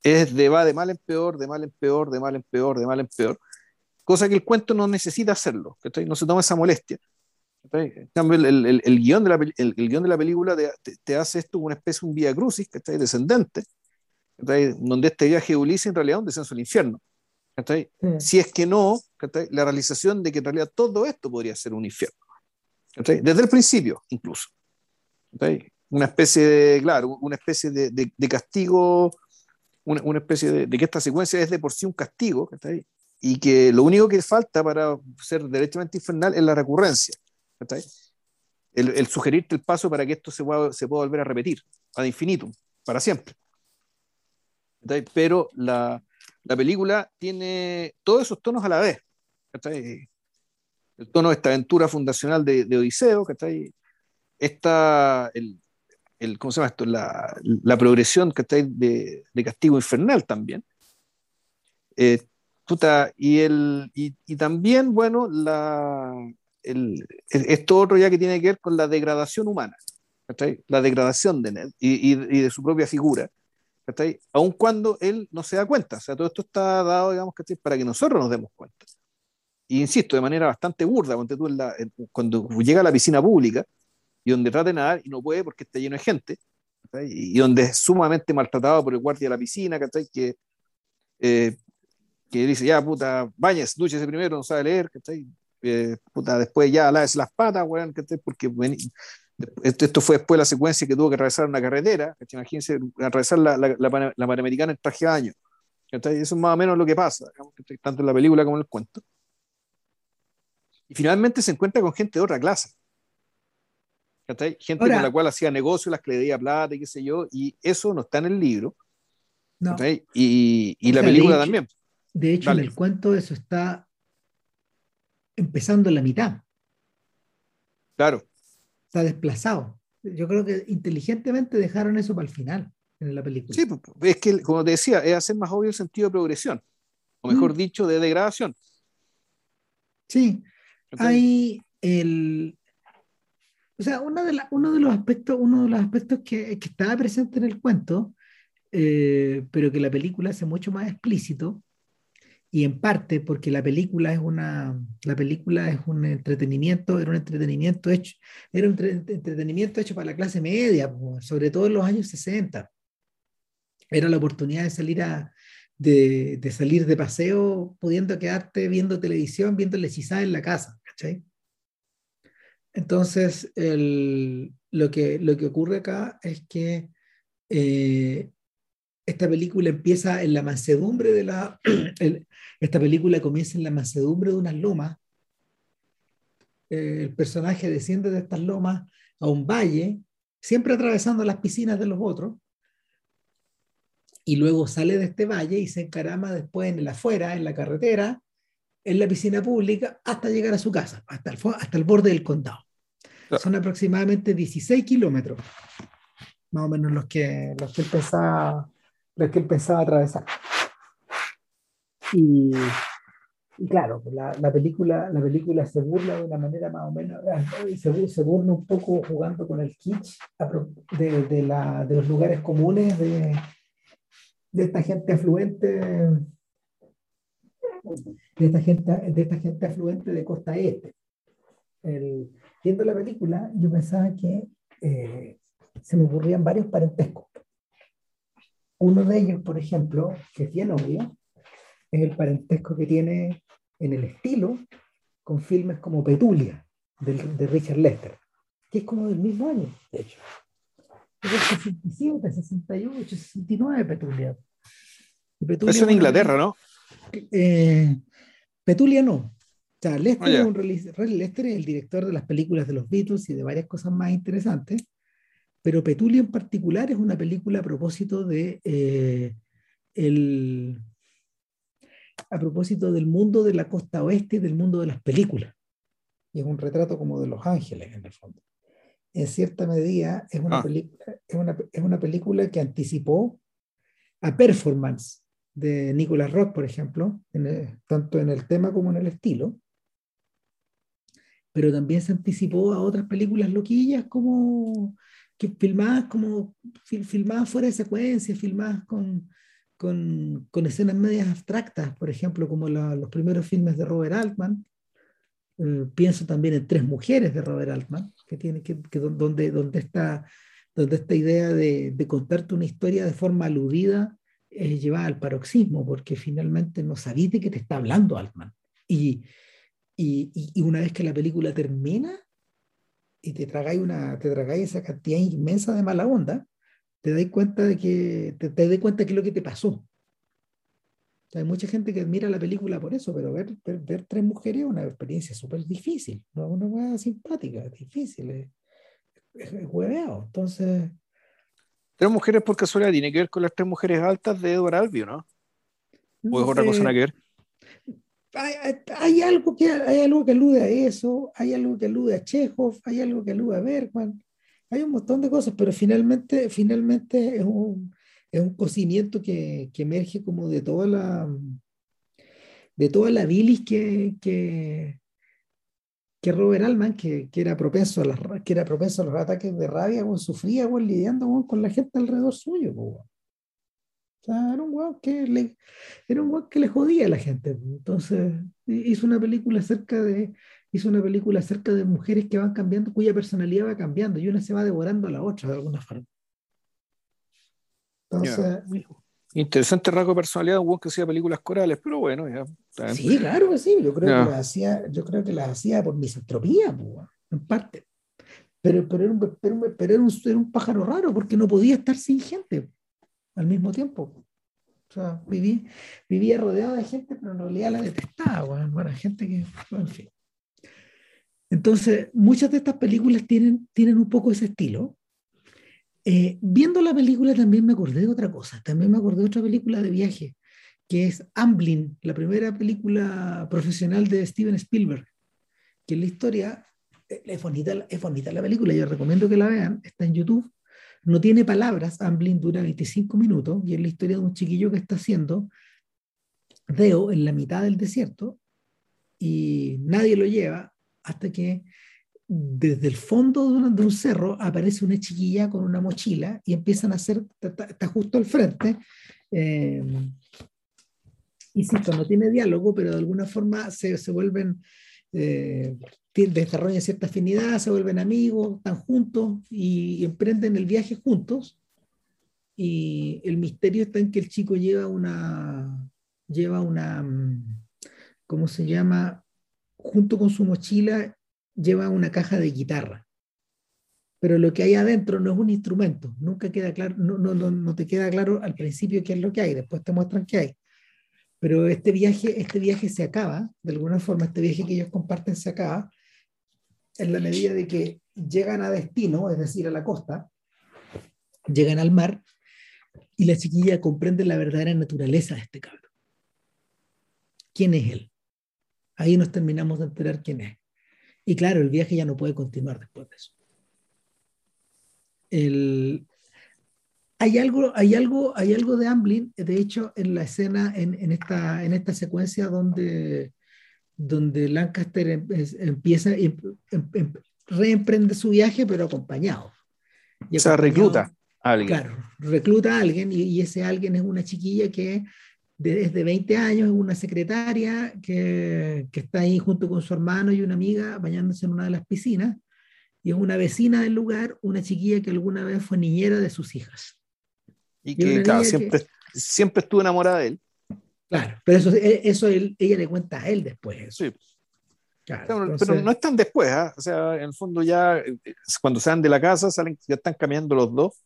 es de va de mal en peor, de mal en peor, de mal en peor, de mal en peor, cosa que el cuento no necesita hacerlo, no se toma esa molestia. En cambio, el, el, el, guion de la, el, guion de la película te, te, hace esto una especie de un vía crucis, ¿cachai? descendente, donde este viaje de Ulises en realidad es un descenso al infierno. Si es que no, la realización de que en realidad todo esto podría ser un infierno. Desde el principio, incluso. Una especie de, claro, una especie de, de, de castigo una, una especie de, de, que esta secuencia es de por sí un castigo, y que lo único que falta para ser derechamente infernal es la recurrencia. El, el, sugerirte el paso para que esto se pueda, se pueda volver a repetir ad infinitum, para siempre. Pero la, la, película tiene todos esos tonos a la vez. El tono de esta aventura fundacional de, de Odiseo, Esta, el, el, ¿cómo se llama esto? La, la progresión de, de, castigo infernal también. Eh, y, el, y, y, también, bueno, la, el, esto otro ya que tiene que ver con la degradación humana, la degradación de Ned y, y, y de su propia figura, aun cuando él no se da cuenta. O sea, todo esto está dado, digamos, para que nosotros nos demos cuenta. Y insisto, de manera bastante burda, cuando, tú la, cuando llega a la piscina pública, y donde trata de nadar y no puede porque está lleno de gente, y donde es sumamente maltratado por el guardia de la piscina, que, eh, que dice, ya, puta, bañes, dúchese primero, no sabe leer, eh, puta, después ya lávese las patas, weón, porque Esto fue después de la secuencia que tuvo que atravesar una carretera, imagínense, atravesar la, la, la, la Panamericana en traje de baño. Eso es más o menos lo que pasa, tanto en la película como en el cuento. Y finalmente se encuentra con gente de otra clase. Gente con la cual hacía negocio, las que le debía plata y qué sé yo, y eso no está en el libro. No. Y, y la película también. De hecho, en el cuento eso está empezando en la mitad. Claro. Está desplazado. Yo creo que inteligentemente dejaron eso para el final en la película. Sí, es que, como te decía, es hacer más obvio el sentido de progresión, o mejor mm. dicho, de degradación. Sí, hay el... O sea, uno de, uno de los aspectos, uno de los aspectos que, que estaba presente en el cuento, eh, pero que la película hace mucho más explícito, y en parte porque la película es una la película es un entretenimiento era un entretenimiento hecho era un entretenimiento hecho para la clase media sobre todo en los años 60 era la oportunidad de salir a de, de salir de paseo pudiendo quedarte viendo televisión viendo el hechizada en la casa ¿cachai? Entonces el, lo que lo que ocurre acá es que eh, esta película empieza en la mansedumbre de la... esta película comienza en la mansedumbre de unas lomas. Eh, el personaje desciende de estas lomas a un valle, siempre atravesando las piscinas de los otros, y luego sale de este valle y se encarama después en la afuera, en la carretera, en la piscina pública, hasta llegar a su casa, hasta el, hasta el borde del condado. Son aproximadamente 16 kilómetros, más o menos los que, los que empezaba lo que él pensaba atravesar. Y, y claro, la, la, película, la película se burla de una manera más o menos, se, se burla un poco jugando con el kitsch de, de, la, de los lugares comunes de, de esta gente afluente de esta gente, de esta gente afluente de costa este. El, viendo la película, yo pensaba que eh, se me ocurrían varios parentescos. Uno de ellos, por ejemplo, que es bien obvio, es el parentesco que tiene en el estilo con filmes como Petulia, de, de Richard Lester, que es como del mismo año, de hecho. Es del 67, 68, 69 Petulia. Petulia es en Inglaterra, ¿no? Eh, Petulia no. O sea, Lester, oh, es Lester es el director de las películas de los Beatles y de varias cosas más interesantes. Pero Petulia en particular es una película a propósito de eh, el, a propósito del mundo de la costa oeste y del mundo de las películas. Y es un retrato como de Los Ángeles, en el fondo. En cierta medida, es una, ah. es una, es una película que anticipó a performance de Nicolas Rock, por ejemplo, tanto en el tema como en el estilo, pero también se anticipó a otras películas loquillas como filmadas como filmadas fuera de secuencia, filmadas con, con, con escenas medias abstractas, por ejemplo, como los primeros filmes de Robert Altman. Eh, pienso también en Tres Mujeres de Robert Altman, que tiene que, que donde, donde, está, donde esta idea de, de contarte una historia de forma aludida es llevada al paroxismo, porque finalmente no sabes de qué te está hablando Altman. Y, y, y, una vez que la película termina, y te tragáis, una, te tragáis esa cantidad inmensa de mala onda, te dais cuenta de que, te, te das cuenta de qué es lo que te pasó. hay mucha gente que admira la película por eso, pero ver, ver, tres mujeres es una experiencia súper difícil, no una cosa simpática, es difícil, es, es. Entonces. Tres mujeres por casualidad tiene que ver con las tres mujeres altas de Edward Albio, ¿no? ¿O es otra cosa que ver? hay, algo que, hay algo que alude a eso, hay algo que alude a Chekhov, hay algo que alude a Bergman, hay un montón de cosas, pero finalmente, finalmente es un, es un cocimiento que, que, emerge como de toda la de toda la bilis que, que, que Robert Altman, que, que, era propenso a las, que era propenso a los ataques de rabia, sufría lidiando con la gente alrededor suyo era un weón que le, era un que le jodía a la gente. Entonces, hizo una película acerca de, hizo una película acerca de mujeres que van cambiando, cuya personalidad va cambiando y una se va devorando a la otra de alguna forma. Entonces, Interesante rasgo de personalidad un que hacía películas corales, pero bueno, ya. Sí, claro que sí. Yo creo, que las hacía, yo creo que las hacía por misantropía, en parte. pero, pero, era, un, pero, pero era, un, era, un, pájaro raro porque no podía estar sin gente al mismo tiempo. O sea, vivía, vivía rodeado de gente, pero en realidad la detestaba, bueno, bueno gente que, en fin. Entonces, muchas de estas películas tienen, tienen un poco ese estilo. Eh, viendo la película también me acordé de otra cosa, también me acordé de otra película de viaje, que es Amblin, la primera película profesional de Steven Spielberg, que es la historia, eh, es bonita, es bonita la película, yo recomiendo que la vean, está en YouTube, no tiene palabras, Amblin dura 25 minutos y es la historia de un chiquillo que está haciendo deo en la mitad del desierto y nadie lo lleva hasta que desde el fondo de un, cerro aparece una chiquilla con una mochila y empiezan a hacer, está, justo al frente. Eh, insisto, no tiene diálogo, pero de alguna forma se, se vuelven, eh, desarrollan cierta afinidad, se vuelven amigos, están juntos y emprenden el viaje juntos. Y el misterio está en que el chico lleva una, lleva una, ¿cómo se llama? junto con su mochila lleva una caja de guitarra. Pero lo que hay adentro no es un instrumento, nunca queda claro, no, no, no, te queda claro al principio qué es lo que hay, después te muestran qué hay. Pero este viaje, este viaje se acaba, de alguna forma este viaje que ellos comparten se acaba, en la medida de que llegan a destino, es decir, a la costa, llegan al mar, y la chiquilla comprende la verdadera naturaleza de este cabrón. ¿Quién es él? Ahí nos terminamos de enterar quién es. Y claro, el viaje ya no puede continuar después de eso. hay, algo, hay, algo, hay algo de Amblin, de hecho, en la escena, en, esta, en esta secuencia donde, donde Lancaster em, empieza, em, em, reemprende su viaje, pero acompañado. o sea, recluta a alguien. Claro, recluta a alguien y, y, ese alguien es una chiquilla que desde 20 años, es una secretaria que, que, está ahí junto con su hermano y una amiga bañándose en una de las piscinas, y es una vecina del lugar, una chiquilla que alguna vez fue niñera de sus hijas. Y que, claro, siempre, siempre estuvo enamorada de él. Claro, pero eso, e, eso ella le cuenta a él después. Sí. Claro, pero no es tan después, ¿ah? o sea, en el fondo ya eh, cuando salen de la casa, salen, ya están caminando los dos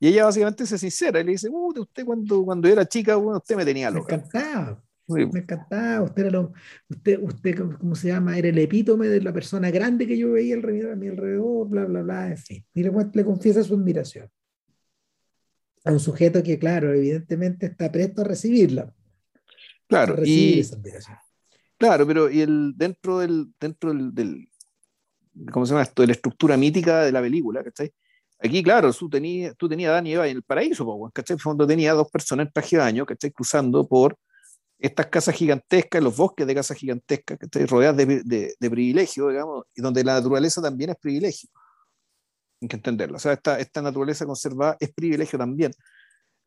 y ella básicamente se sincera y le dice, uh, usted cuando, cuando era chica, bueno, usted me tenía loca. Me encantaba. Me encantaba. Usted era lo, usted, usted, ¿cómo se llama? Era el epítome de la persona grande que yo veía alrededor, a mi alrededor, bla, bla, bla, en fin. Y le, le confiesa su admiración. A un sujeto que, claro, evidentemente está presto a recibirla. Claro, y, claro, pero y el, dentro del, dentro del, del, ¿cómo se llama esto? De la estructura mítica de la película, ¿cachai? Aquí, claro, tú tenías tú tenía Dani en el paraíso, ¿cachai? En fondo tenía dos personas en traje de baño, ¿cachai? Cruzando por estas casas gigantescas, los bosques de casas gigantescas, ¿cachai? Rodeadas de, de, de privilegio, digamos, y donde la naturaleza también es privilegio. Hay que entenderlo. O sea, esta, esta naturaleza conservada es privilegio también.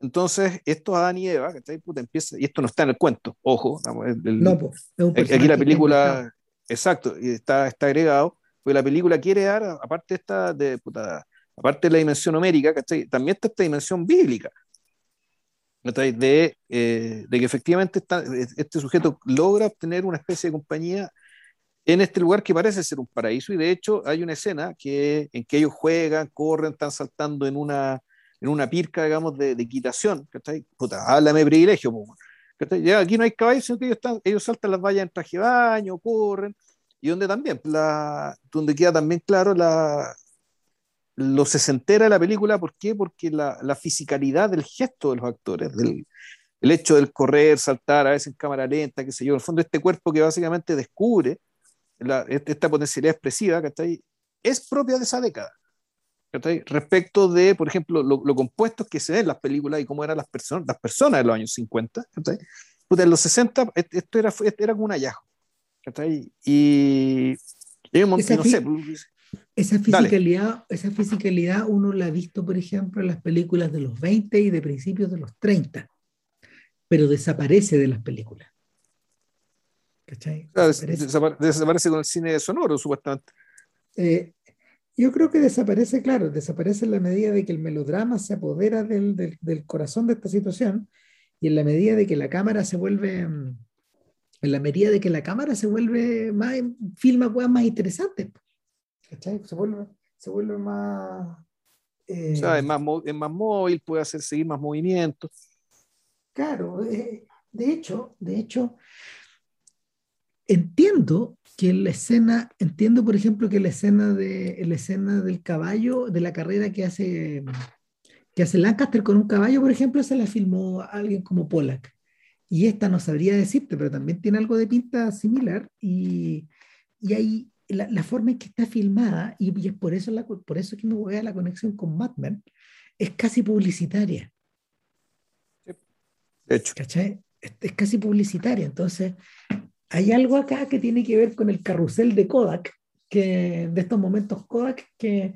Entonces, esto Adán y Eva, ¿cachai? Puta, empieza, y esto no está en el cuento, ojo. no, pues, aquí la película, exacto, está, está agregado, porque la película quiere dar, aparte esta de puta, aparte de la dimensión numérica, también está esta dimensión bíblica. De, eh, de, que efectivamente este sujeto logra obtener una especie de compañía en este lugar que parece ser un paraíso. Y de hecho hay una escena que, en que ellos juegan, corren, están saltando en una, en una pirca, digamos, de, de equitación, Puta, háblame privilegio, Ya, aquí no hay caballos, sino que ellos, están, ellos saltan las vallas en traje de baño, corren, y donde también, la, donde queda también claro la, lo sesentera de la película, ¿por qué? Porque la, la fisicalidad del gesto de los actores, del, el hecho del correr, saltar, a veces en cámara lenta, qué sé yo, en el fondo este cuerpo que básicamente descubre la, esta potencialidad expresiva, ¿cachai? Es propia de esa década. ¿cachai? Respecto de, por ejemplo, lo, lo, compuestos que se ven en las películas y cómo eran las personas, las personas de los años 50, ¿cachai? en los 60 esto era, era como un hallazgo. ¿cachai? Y, y no sé, esa fisicalidad, esa fisicalidad uno la ha visto, por ejemplo, en las películas de los 20 y de principios de los 30, pero desaparece de las películas. ¿Cachai? Desaparece. con el cine sonoro, supuestamente. Eh, yo creo que desaparece, claro, desaparece en la medida de que el melodrama se apodera del, del, del, corazón de esta situación y en la medida de que la cámara se vuelve, en la medida de que la cámara se vuelve más, filma cosas más interesantes. Se vuelve, se vuelve más... eh, O sea, es más, mo- es más móvil, puede hacer seguir más movimientos. Claro, eh, de hecho, de hecho, entiendo que la escena, entiendo por ejemplo que la escena de la escena del caballo, de la carrera que hace que hace Lancaster con un caballo, por ejemplo, se la filmó alguien como Pollack. Y esta no sabría decirte, pero también tiene algo de pinta similar y, y ahí la, la forma en que está filmada, y, y es por eso, la, por eso que me voy a la conexión con Mad Men, es casi publicitaria. De hecho, ¿cachai? Es, es casi publicitaria. Entonces, hay algo acá que tiene que ver con el carrusel de Kodak, que, de estos momentos Kodak, que,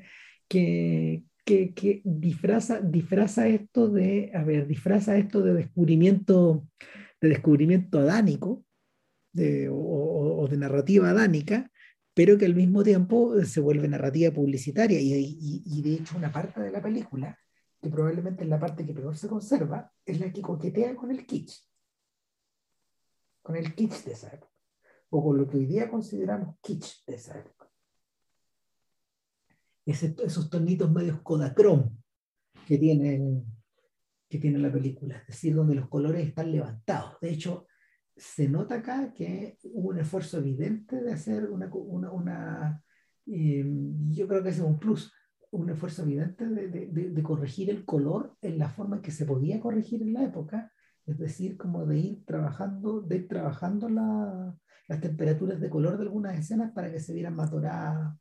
que, que, que disfraza, disfraza esto de, a ver, disfraza esto de descubrimiento, de descubrimiento adánico, de, o, o- o de narrativa adánica, pero que al mismo tiempo se vuelve narrativa publicitaria. Y, y- y de hecho, una parte de la película, que probablemente es la parte que peor se conserva, es la que coquetea con el kitsch. Con el kitsch de esa época. O con lo que hoy día consideramos kitsch de esa época. Ese- esos tonitos medios Kodachrome que tiene, que tiene la película, es decir, donde los colores están levantados. De hecho, se nota acá que hubo un esfuerzo evidente de hacer una, una, una, eh, yo creo que ese es un plus, un esfuerzo evidente de, de- de- de corregir el color en la forma en que se podía corregir en la época, es decir, como de ir trabajando, de ir trabajando la- las temperaturas de color de algunas escenas para que se vieran más doradas,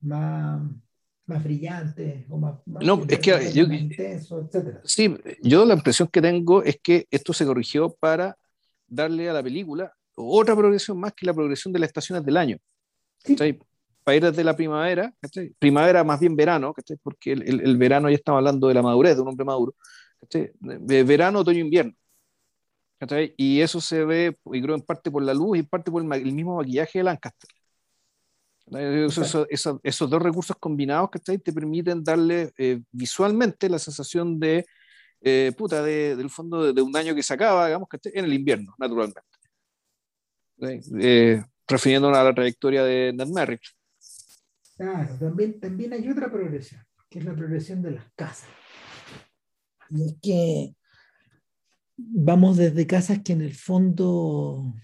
más, más brillantes, o más, más- No, es que yo- intensos, etcétera. sí, yo la impresión que tengo es que esto se corrigió para darle a la película otra progresión más que la progresión de las estaciones del año. Sí. Para ir desde la primavera, ¿cachai? primavera más bien verano, ¿cachai? porque el, el- el verano ya estamos hablando de la madurez de un hombre maduro, verano, otoño, invierno. Y eso se ve, y creo en parte por la luz y en parte por el, el mismo maquillaje de Lancaster. ¿cachai? Eso- eso- eso- esos dos recursos combinados te permiten darle eh, visualmente la sensación de, eh, puta, de- del fondo de, de un año que se acaba, digamos, ¿cachai? en el invierno, naturalmente. Eh, refiriéndonos a la trayectoria de Ned Merrick. Claro, también, también hay otra progresión, que es la progresión de las casas. Y es que vamos desde casas que en el fondo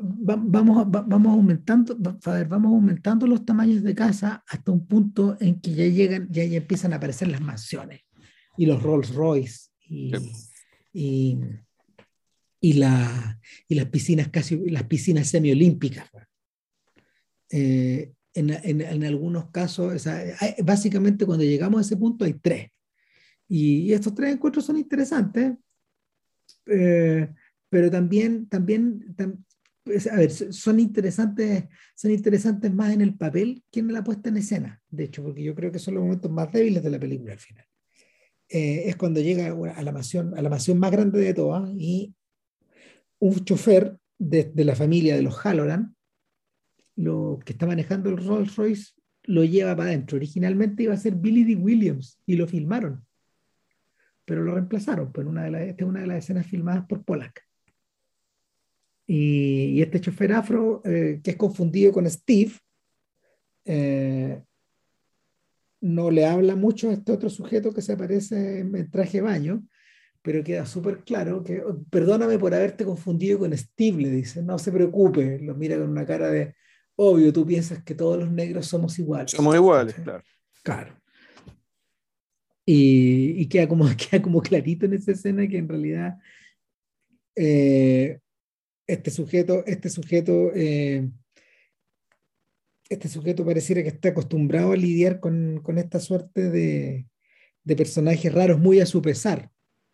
va- vamos, vamos aumentando, vamos aumentando los tamaños de casa hasta un punto en que ya llegan, ya, ya empiezan a aparecer las mansiones y los Rolls Royce y, y, y, la, y las piscinas casi, las piscinas semiolímpicas. Eh, en, en, en algunos casos, o sea, hay- básicamente cuando llegamos a ese punto hay tres. Y, estos tres encuentros son interesantes, eh, pero también, también, tam- pues, a ver, son interesantes, son interesantes más en el papel que en la puesta en escena, de hecho, porque yo creo que son los momentos más débiles de la película al final. Eh, es cuando llega a la mansión, a la mansión más grande de todas y un chofer de, la familia de los Halloran, lo que está manejando el Rolls Royce, lo lleva para adentro. Originalmente iba a ser Billy D. Williams y lo filmaron, pero lo reemplazaron. Pues una de las, esta es una de las escenas filmadas por Pollack. Y, y este chofer afro, eh, que es confundido con Steve, eh, no le habla mucho a este otro sujeto que se aparece en, traje de baño, pero queda súper claro que, "Oh, perdóname por haberte confundido con Steve, le dice, no se preocupe, lo mira con una cara de, obvio, tú piensas que todos los negros somos iguales. Somos iguales, claro. Claro. Y, y queda, como, queda como clarito en esa escena que en realidad eh, este sujeto, este sujeto, eh, este sujeto pareciera que está acostumbrado a lidiar con, con esta suerte de, de personajes raros muy a su pesar.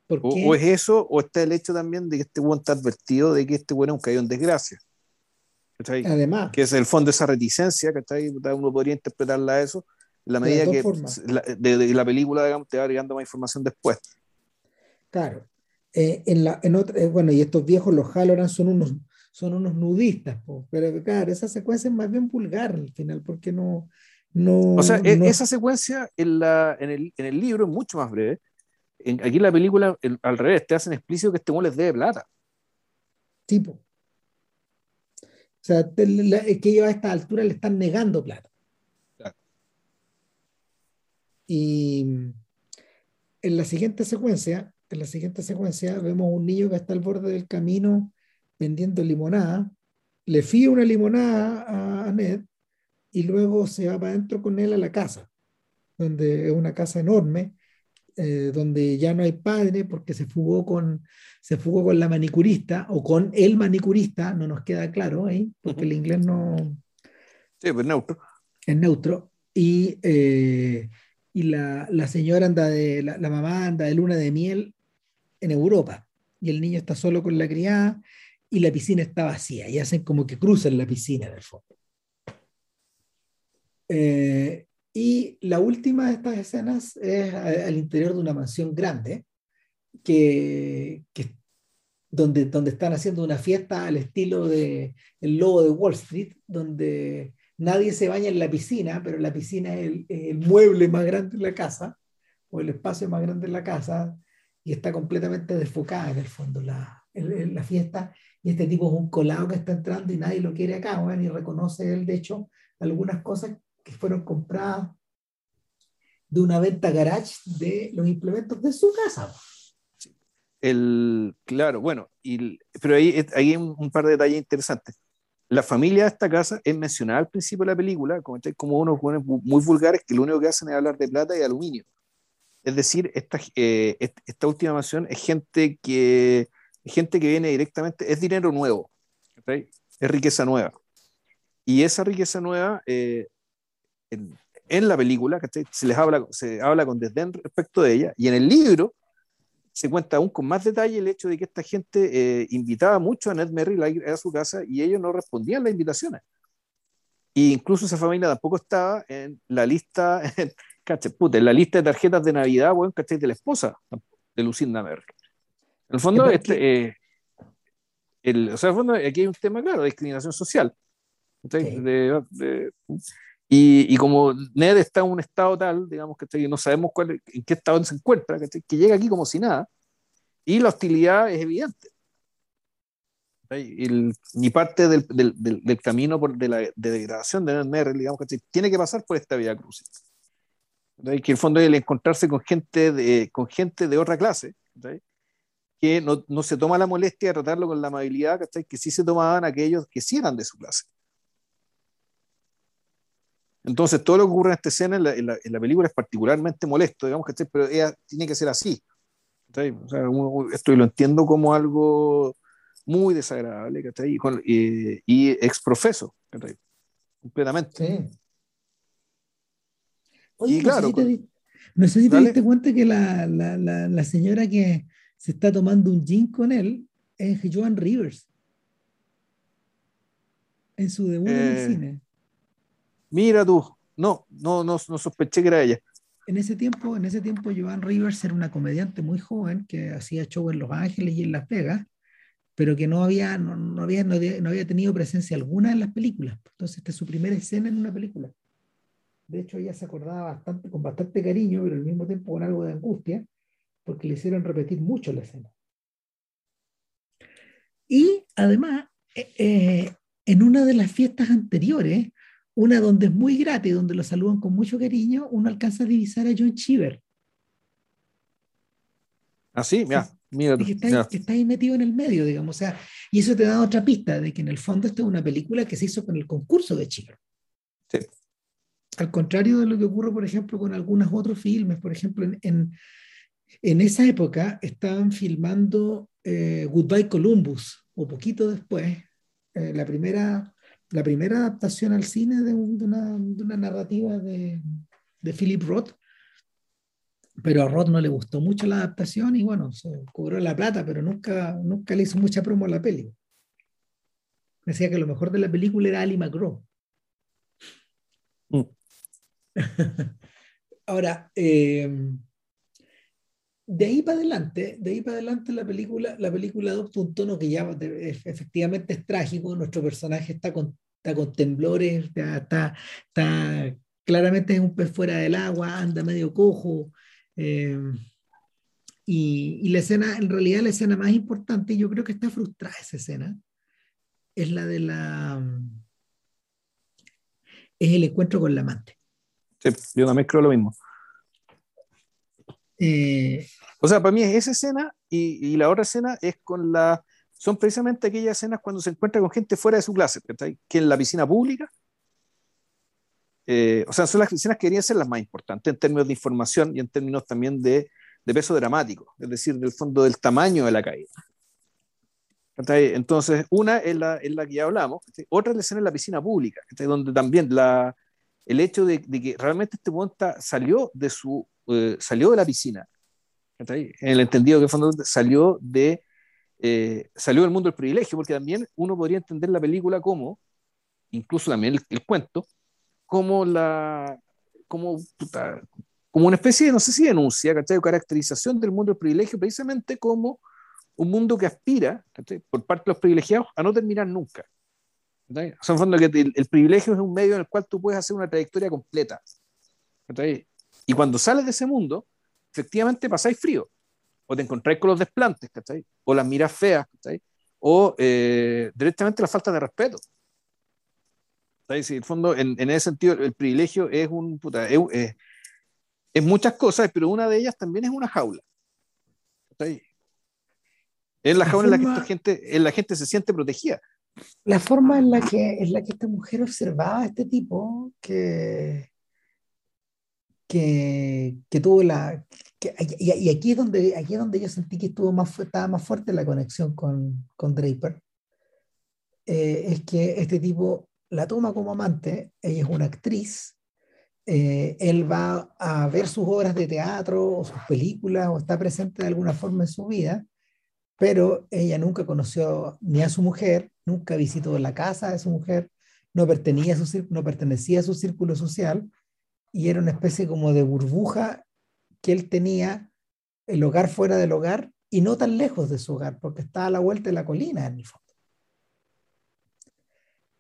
¿Por O, es eso, o está el hecho también de que este weón está advertido de que este weón es un caído en desgracia. ¿cachai? Además, Que es el fondo de esa reticencia, ¿cachai? Uno podría interpretarla a eso, en la medida que la, de, de la película digamos, te va agregando más información después. Claro. Eh, en la, en otra, eh, bueno, y estos viejos, los Halloran, son unos, son unos nudistas, po, pero claro, esa secuencia es más bien vulgar al final, porque no. no O sea, e- no- esa secuencia en, la, en, el, en el libro es mucho más breve. En, aquí en la película, el- al revés, te hacen explícito que este weón les debe plata. tipo. O sea, te- la- es que ellos a esta altura le están negando plata. Y en la siguiente secuencia, en la siguiente secuencia vemos un niño que está al borde del camino vendiendo limonada, le fía una limonada a Ned y luego se va para adentro con él a la casa, donde es una casa enorme, eh, donde ya no hay padre porque se fugó con se fugó con la manicurista o con el manicurista, no nos queda claro ahí, porque el inglés no sí, pues neutro. Es neutro. Y, eh, y la, la, señora anda de, la, la, mamá anda de luna de miel en Europa. Y el niño está solo con la criada y la piscina está vacía. Y hacen como que cruzan la piscina en el fondo. Eh, y la última de estas escenas es al interior de una mansión grande, que, que, donde, donde están haciendo una fiesta al estilo de El Lobo de Wall Street, donde nadie se baña en la piscina, pero la piscina es el, el, mueble más grande de la casa, o el espacio más grande de la casa, y está completamente desfocada en el fondo la, la fiesta, y este tipo es un colado que está entrando y nadie lo quiere acá, bueno, y reconoce él, de hecho, algunas cosas que fueron compradas de una venta garage de los implementos de su casa. El, claro, bueno, y, pero ahí, hay un par de detalles interesantes la familia de esta casa es mencionada al principio de la película como, unos muy vulgares que lo único que hacen es hablar de plata y aluminio. Es decir, esta, eh, esta última mansión es gente que, gente que viene directamente, es dinero nuevo, es riqueza nueva. Y esa riqueza nueva, eh, en, en, la película, se les habla, se habla con desdén respecto de ella, y en el libro se cuenta aún con más detalle el hecho de que esta gente eh, invitaba mucho a Ned Merrill a, a su casa y ellos no respondían las invitaciones. E incluso esa familia tampoco estaba en la lista, en, en la lista de tarjetas de Navidad, bueno, De la esposa de Lucinda Merrill. En el fondo, este, eh, el, o sea, en el fondo, aquí hay un tema claro de discriminación social. De, de, y, y, como Ned está en un estado tal, digamos, que no sabemos cuál, en qué estado se encuentra, que llega aquí como si nada, y la hostilidad es evidente. El, ni parte del, del, del, camino por, de la de degradación de Ned digamos, que tiene que pasar por esta vía cruz. Que en el fondo es el encontrarse con gente de, con gente de otra clase, que no, no, se toma la molestia de tratarlo con la amabilidad que sí se tomaban aquellos que sí eran de su clase. Entonces, todo lo que ocurre en esta escena en la, en la, en la película es particularmente molesto, digamos, que pero ella tiene que ser así. O sea, esto lo entiendo como algo muy desagradable, ¿cachai? Y, y exprofeso, ¿cachai? Completamente. Sí. Oye, y claro, no sé si te, no sé si te diste cuenta que la, la, la, la, señora que se está tomando un gin con él es Joan Rivers. En su debut eh, en el cine. Mira tú, no, no, no, no sospeché que era ella. En ese tiempo, en ese tiempo, Joan Rivers era una comediante muy joven que hacía show en Los Ángeles y en Las Vegas, pero que no había, no, no había, no, había tenido presencia alguna en las películas. Entonces, esta es su primera escena en una película. De hecho, ella se acordaba bastante, con bastante cariño, pero al mismo tiempo con algo de angustia, porque le hicieron repetir mucho la escena. Y además, eh, eh, en una de las fiestas anteriores, una donde es muy gratis, donde lo saludan con mucho cariño, uno alcanza a divisar a John Cheever. Ah, sí, mira, mira. Que está, ahí, está, ahí, metido en el medio, digamos. O sea, y eso te da otra pista de que en el fondo esta es una película que se hizo con el concurso de Cheever. Sí. Al contrario de lo que ocurre, por ejemplo, con algunos otros filmes, por ejemplo, en, en, en esa época estaban filmando eh, Goodbye Columbus, o poquito después, eh, la primera la primera adaptación al cine de, un, de, una, de una, narrativa de, de, Philip Roth, pero a Roth no le gustó mucho la adaptación y bueno, se cobró la plata, pero nunca, nunca le hizo mucha promo a la peli. Decía que lo mejor de la película era Ali McGraw. Mm. Ahora, eh, de ahí para adelante, de ahí para adelante la película, la película adopta un tono que ya efectivamente es trágico, nuestro personaje está con, está con temblores, está, está, claramente es un pez fuera del agua, anda medio cojo, eh, y, y, la escena, en realidad la escena más importante, yo creo que está frustrada esa escena, es la de la... es el encuentro con la amante. Yo también creo lo mismo Eh, o sea, para mí es esa escena y, y, la otra escena es con la... Son precisamente aquellas escenas cuando se encuentra con gente fuera de su clase, que en la piscina pública. Eh, o sea, son las escenas que deberían ser las más importantes en términos de información y en términos también de, de peso dramático, es decir, del fondo del tamaño de la caída. Entonces, una es la, es la que ya hablamos, otra es la escena en la piscina pública, donde también la, el hecho de, de, que realmente este monta salió de su eh, salió de la piscina, en el entendido que fondo salió de eh, salió del mundo del privilegio, porque también uno podría entender la película como, incluso también el, el cuento, como la como, puta, como una especie de, no sé si denuncia, ¿cachai? O caracterización del mundo del privilegio, precisamente como un mundo que aspira, por parte de los privilegiados, a no terminar nunca. O sea, que el, privilegio es un medio en el cual tú puedes hacer una trayectoria completa. Y cuando sales de ese mundo, efectivamente pasáis frío, o te encontráis con los desplantes, ¿cachai? o las miras feas, ¿cachai? o eh, directamente la falta de respeto. ¿cachai? en el fondo, en, en, ese sentido, el privilegio es un puta, es, es, es, muchas cosas, pero una de ellas también es una jaula. ¿cachai? Es la, la jaula forma, en la que esta gente, en la gente se siente protegida. La forma en la que, en la que esta mujer observaba a este tipo que, que, que tuvo la... Y, aquí, es donde, aquí es donde yo sentí que estuvo más, estaba más fuerte la conexión con, con Draper. Eh, es que este tipo la toma como amante, ella es una actriz, eh, él va a ver sus obras de teatro o sus películas o está presente de alguna forma en su vida, pero ella nunca conoció ni a su mujer, nunca visitó la casa de su mujer, no pertenecía a su, no pertenecía a su círculo social y era una especie como de burbuja que él tenía, el hogar fuera del hogar y no tan lejos de su hogar, porque estaba a la vuelta de la colina en el fondo.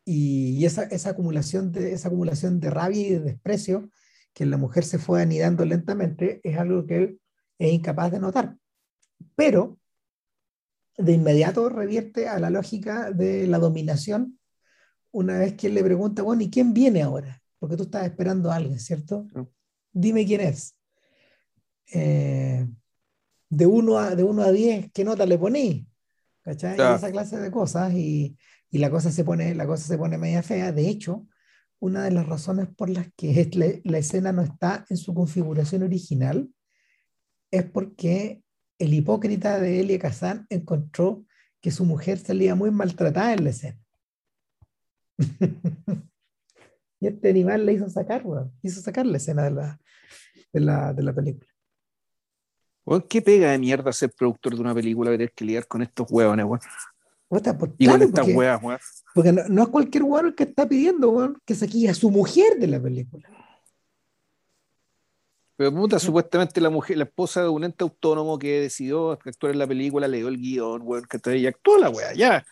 Y esa, esa, acumulación de, esa acumulación de rabia y de desprecio que la mujer se fue anidando lentamente es algo que él es incapaz de notar. Pero de inmediato revierte a la lógica de la dominación una vez que él le pregunta, bueno, ¿y quién viene ahora? Porque tú estás esperando a alguien, ¿cierto? Dime quién es. Eh, de 1 a, de uno a 10, ¿qué nota le poní? ¿Cachai? Claro. Esa clase de cosas y, y, la, cosa se pone, la cosa se pone media fea. De hecho, una de las razones por las que la, la escena no está en su configuración original es porque el hipócrita de Elia Kazan encontró que su mujer salía muy maltratada en la escena. y este animal le hizo sacar, bueno, hizo sacar la escena de la, de la, de la película. Bueno, ¿Qué pega de mierda ser productor de una película tener que lidiar con estos huevones, weón? Pues, y claro, con estas porque, huevas, weón. Porque no, no, es cualquier hueón que está pidiendo, weón, que saque a su mujer de la película. Pero puta, supuestamente la mujer, la esposa de un ente autónomo que decidió actuar en la película, le dio el guion, weón, que está ahí, actuó la weá, ya.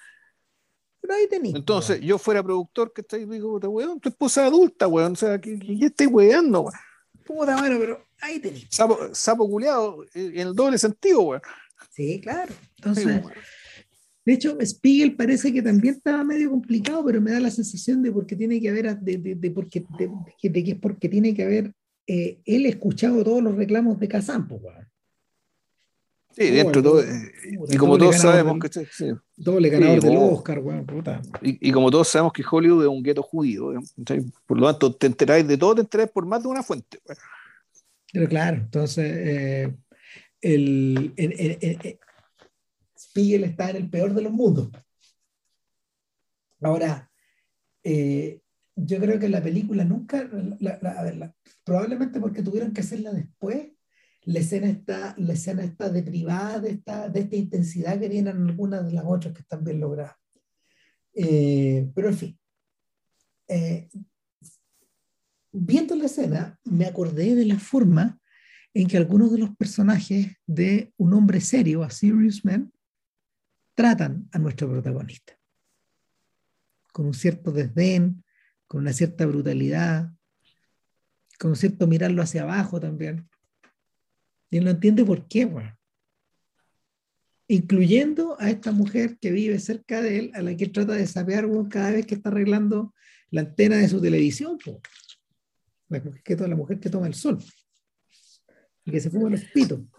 Pero ahí tenés. Entonces, weón. yo fuera productor, que está ahí, digo, puta, weón, tu esposa adulta, weón, o sea, ¿qué, qué estáis weando, weón? Puta, bueno, pero ahí tenés. Sapo, sapo culeado, en el doble sentido, weón. Sí, claro. Entonces, sí, de hecho, Spiegel parece que también estaba medio complicado, pero me da la sensación de porque tiene que haber, de, de, de porque, de, de, que es porque tiene que haber eh, él escuchado todos los reclamos de Kazan, pues, weón. Sí, dentro de todo. Eh, y como todos sabemos que. Sí. Doble ganador del Oscar, weón, puta. Y, como todos sabemos que Hollywood es un gueto judío, por lo tanto, te enteráis de todo, te enteráis por más de una fuente. Pero claro, entonces, eh, el, el, el, Spiegel está en el peor de los mundos. Ahora, eh, yo creo que la película nunca, probablemente porque tuvieron que hacerla después, la escena está, la escena está deprivada de esta, de esta intensidad que tienen algunas de las otras que están bien logradas. Eh, pero en fin, eh, viendo la escena, me acordé de la forma en que algunos de los personajes de un hombre serio, a Serious Man, tratan a nuestro protagonista. Con un cierto desdén, con una cierta brutalidad, con un cierto mirarlo hacia abajo también. Y no entiende por qué, bueno. Incluyendo a esta mujer que vive cerca de él, a la que trata de sapear bueno, cada vez que está arreglando la antena de su televisión. Po. La, que, la mujer que toma el sol. y que se fuma los pitos.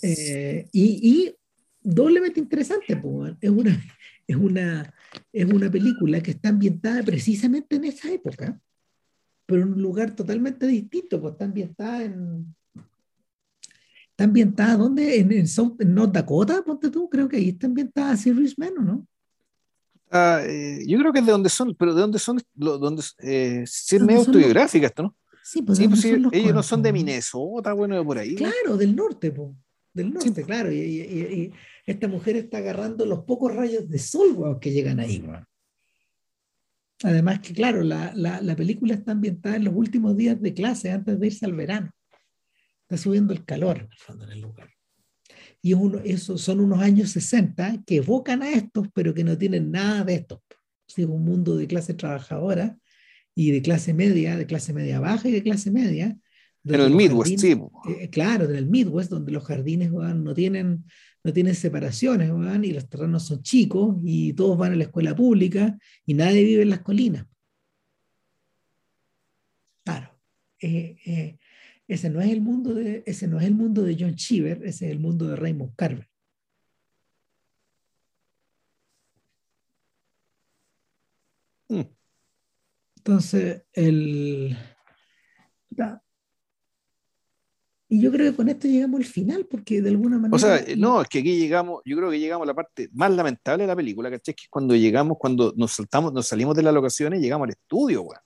Eh, y, y, doblemente interesante, pues, es una, es, una, es una película que está ambientada precisamente en esa época, pero en un lugar totalmente distinto, pues está ambientada en... Está ambientada, ¿dónde? En, en, en North Dakota, ponte tú, creo que ahí está ambientada Serious Men, no? Ah, eh, yo creo que es de donde son, pero de dónde son, lo, donde, eh, sí es medio autobiográfica esto, ¿no? Sí, pues, sí, pues sí, ellos no son de Minnesota, bueno, de por ahí. Claro, del norte, po. del norte, sí. claro. Y, y, y, esta mujer está agarrando los pocos rayos de sol wow, que llegan ahí. Wow. Además que, claro, la, la, la, película está ambientada en los últimos días de clase, antes de irse al verano. Está subiendo el calor, en el fondo, en el lugar. Y uno, esos son unos años 60 que evocan a estos, pero que no tienen nada de esto. Es un mundo de clase trabajadora y de clase media, de clase media baja y de clase media. En el Midwest, jardines, sí. Eh, claro, en el Midwest, donde los jardines no, tienen, no tienen separaciones van, y los terrenos son chicos y todos van a la escuela pública y nadie vive en las colinas. Claro. Eh, eh, ese no es el mundo de ese no es el mundo de John Cheever, ese es el mundo de Raymond Carver. Mm. Entonces, el y yo creo que con esto llegamos al final, porque de alguna manera. O sea, no, es que aquí llegamos, yo creo que llegamos a la parte más lamentable de la película, ¿cachai? Que es cuando llegamos, cuando nos saltamos, nos salimos de las locaciones y llegamos al estudio, weón.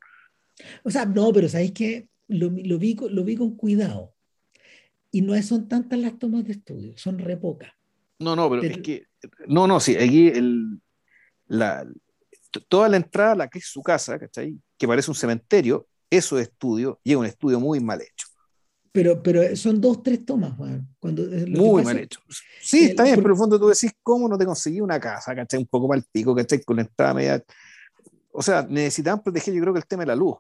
O sea, no, pero sabéis que lo, lo, vi, lo vi con cuidado. Y no son tantas las tomas de estudio, son re pocas. No, no, pero, pero, es que. No, no, sí, aquí el, la, toda la entrada la que es su casa, ¿cachai? Que parece un cementerio, eso es estudio, y es un estudio muy mal hecho. Pero, pero son dos, tres tomas, Juan. Cuando, muy mal hecho. Sí, el, está bien, por, pero en el fondo tú decís, ¿cómo no te conseguí una casa, ¿cachai? Un poco mal pico, ¿cachai? Con la entrada media. O sea, necesitaban proteger, yo creo que el tema de la luz.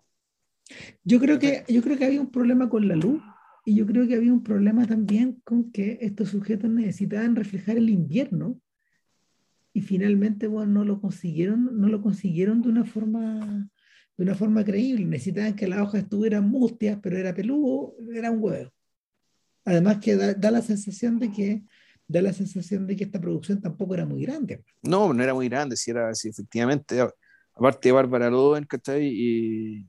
Yo creo que, yo creo que había un problema con la luz y yo creo que había un problema también con que estos sujetos necesitaban reflejar el invierno y finalmente bueno, no lo consiguieron, no lo consiguieron de una forma de una forma creíble. Necesitaban que las hojas estuvieran mustias, pero era peludo, era un huevo. Además que da, da, la sensación de que da la sensación de que esta producción tampoco era muy grande. No, no era muy grande, si era si efectivamente, aparte de Bárbara Loven, ¿cachai? Y,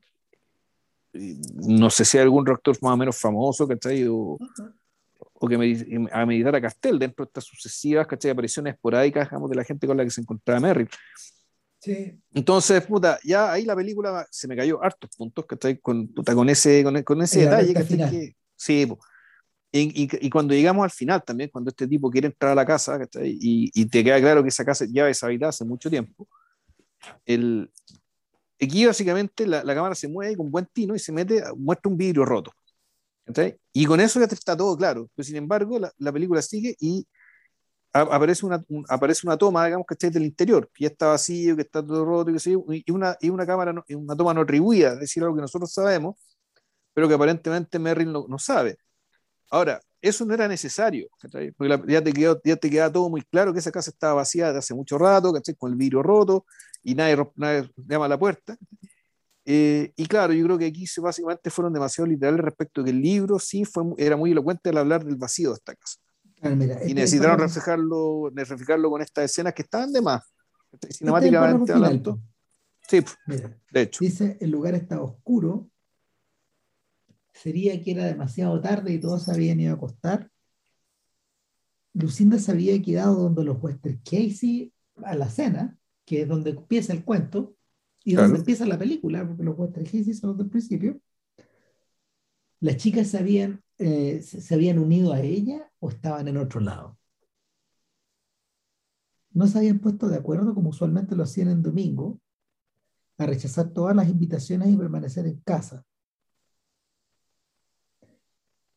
y, no sé si hay algún rector más o menos famoso, ¿cachai? O, uh -huh. o que me, a meditar a Castel dentro de estas sucesivas, ¿cachai? Apariciones esporádicas, digamos, de la gente con la que se encontraba Merrill. Sí. Entonces, puta, ya ahí la película se me cayó hartos puntos, que con, puta, con ese, con, con ese detalle. Que, sí, y, y, y, cuando llegamos al final también, cuando este tipo quiere entrar a la casa, y, y, te queda claro que esa casa ya deshabitada hace mucho tiempo, el, aquí básicamente la, la, cámara se mueve con buen tino y se mete, muestra un vidrio roto. Y con eso ya te está todo claro. Pero sin embargo, la, la película sigue y aparece una, un, aparece una toma, digamos, está del interior, que ya está vacío, que está todo roto, y, y, una, y una cámara, no, una toma no atribuida, es decir, algo que nosotros sabemos, pero que aparentemente Merrill no, no sabe. Ahora, eso no era necesario, porque la, ya, te quedó, ya te queda todo muy claro que esa casa estaba vacía desde hace mucho rato, ¿cachai? con el vidrio roto, y nadie, nadie llama a la puerta. Eh, y claro, yo creo que aquí básicamente fueron demasiado literales respecto a que el libro sí fue, era muy elocuente al hablar del vacío de esta casa. Claro, mira, y necesitaron este reflejarlo, reflejarlo con estas escenas que estaban de más. Cinemáticamente este hablando. Sí, mira, de hecho. Dice, el lugar estaba oscuro, sería que era demasiado tarde y todos se habían ido a acostar. Lucinda se había quedado donde los Wester Casey a la cena, que es donde empieza el cuento, y claro. donde empieza la película, porque los Wester Casey son los del principio. Las chicas se habían, eh, se habían unido a ella o estaban en otro lado. No se habían puesto de acuerdo, como usualmente lo hacían en domingo, a rechazar todas las invitaciones y permanecer en casa.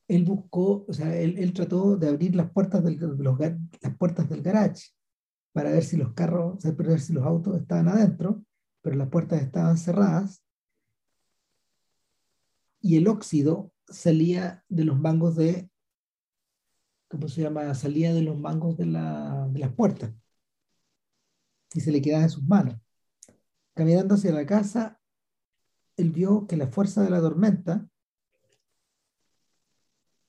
Él buscó, o sea, él, trató de abrir las puertas del, las puertas del garage para ver si los carros, para ver si los autos estaban adentro, pero las puertas estaban cerradas y el óxido salía de los mangos de, ¿cómo se llama? Salía de los mangos de, la, de las puertas y se le quedaba en sus manos. Caminando hacia la casa, él vio que la fuerza de la tormenta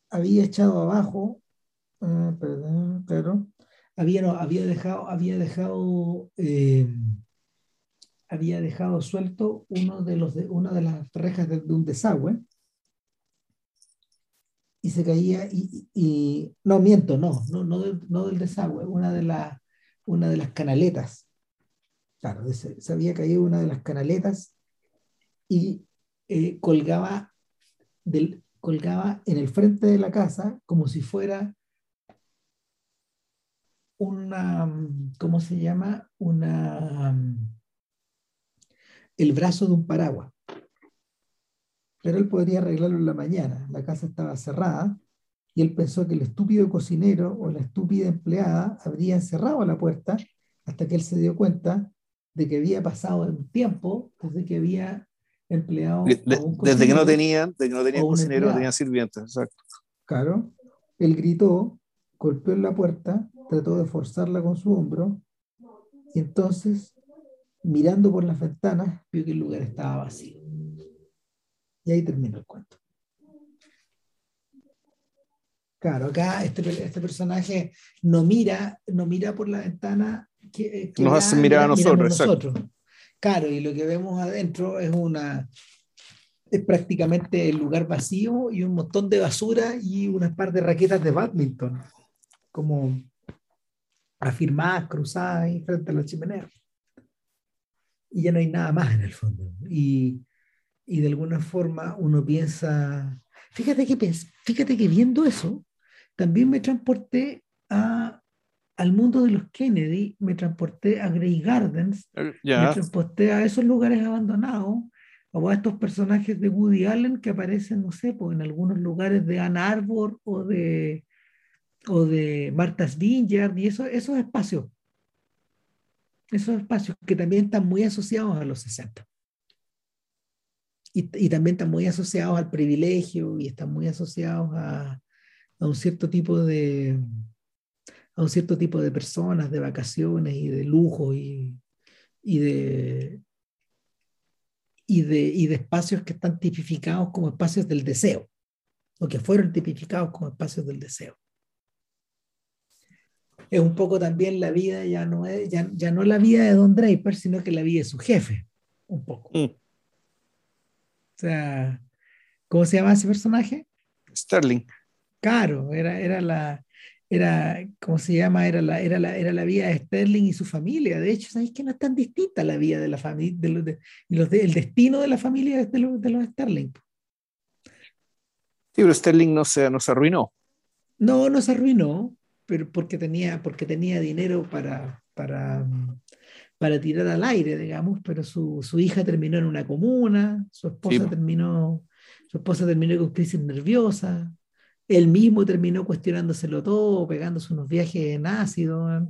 había echado abajo, ah, perdón, había, no, había dejado, había dejado, eh, había dejado suelto uno de los de, una de las rejas de un desagüe y se caía y, no miento, no, no, no, del, desagüe, una de, la, una de las canaletas. Claro, se, había caído una de las canaletas y eh, colgaba, colgaba en el frente de la casa como si fuera una, ¿cómo se llama? Una, el brazo de un paraguas. Pero él podría arreglarlo en la mañana. La casa estaba cerrada y él pensó que el estúpido cocinero o la estúpida empleada habrían cerrado la puerta hasta que él se dio cuenta de que había pasado un tiempo desde que había empleado. desde que no tenían, desde que no tenían cocinero, tenían sirvientes, exacto. Claro, él gritó, golpeó en la puerta, trató de forzarla con su hombro y entonces, mirando por las ventanas, vio que el lugar estaba vacío. Y ahí terminó el cuento. Claro, acá este, este personaje no mira, no mira por la ventana que, nos hace mirar a nosotros, nosotros. Claro, y lo que vemos adentro es una es prácticamente el lugar vacío y un montón de basura y unas par de raquetas de badminton, como afirmadas, cruzadas ahí frente a la chimenea. Y ya no hay nada más en el fondo. Y, y de alguna forma uno piensa, fíjate que, fíjate que viendo eso, también me transporté a al mundo de los Kennedy, me transporté a Grey Gardens, Eh, me transporté a esos lugares abandonados, o a estos personajes de Woody Allen que aparecen, no sé, pues, en algunos lugares de Ann Arbor o de, o de Martha's Vineyard, y eso, esos espacios, esos espacios que también están muy asociados a los 60. Y, y también están muy asociados al privilegio y están muy asociados a, a un cierto tipo de, a un cierto tipo de personas, de vacaciones y de lujo y, y, de, y, de, y de espacios que están tipificados como espacios del deseo, o que fueron tipificados como espacios del deseo. Es un poco también la vida, ya no es ya, ya no la vida de Don Draper, sino que la vida de su jefe, un poco. Mm. O sea, ¿cómo se llama ese personaje? Sterling. Claro, era, era la, era, ¿cómo se llama? Era la, era, la, era la vida de Sterling y su familia. De hecho, ¿sabéis que no es tan distinta la vida de la familia, de los, de, los de- el destino de la familia de los, de los Sterling? Sí, pero Sterling no se, no se arruinó. No, no se arruinó, pero porque tenía, porque tenía dinero para, para, para tirar al aire, digamos, pero su, su hija terminó en una comuna, su esposa Sí. terminó, su esposa terminó con crisis nerviosa, él mismo terminó cuestionándoselo todo, pegándose unos viajes en ácido.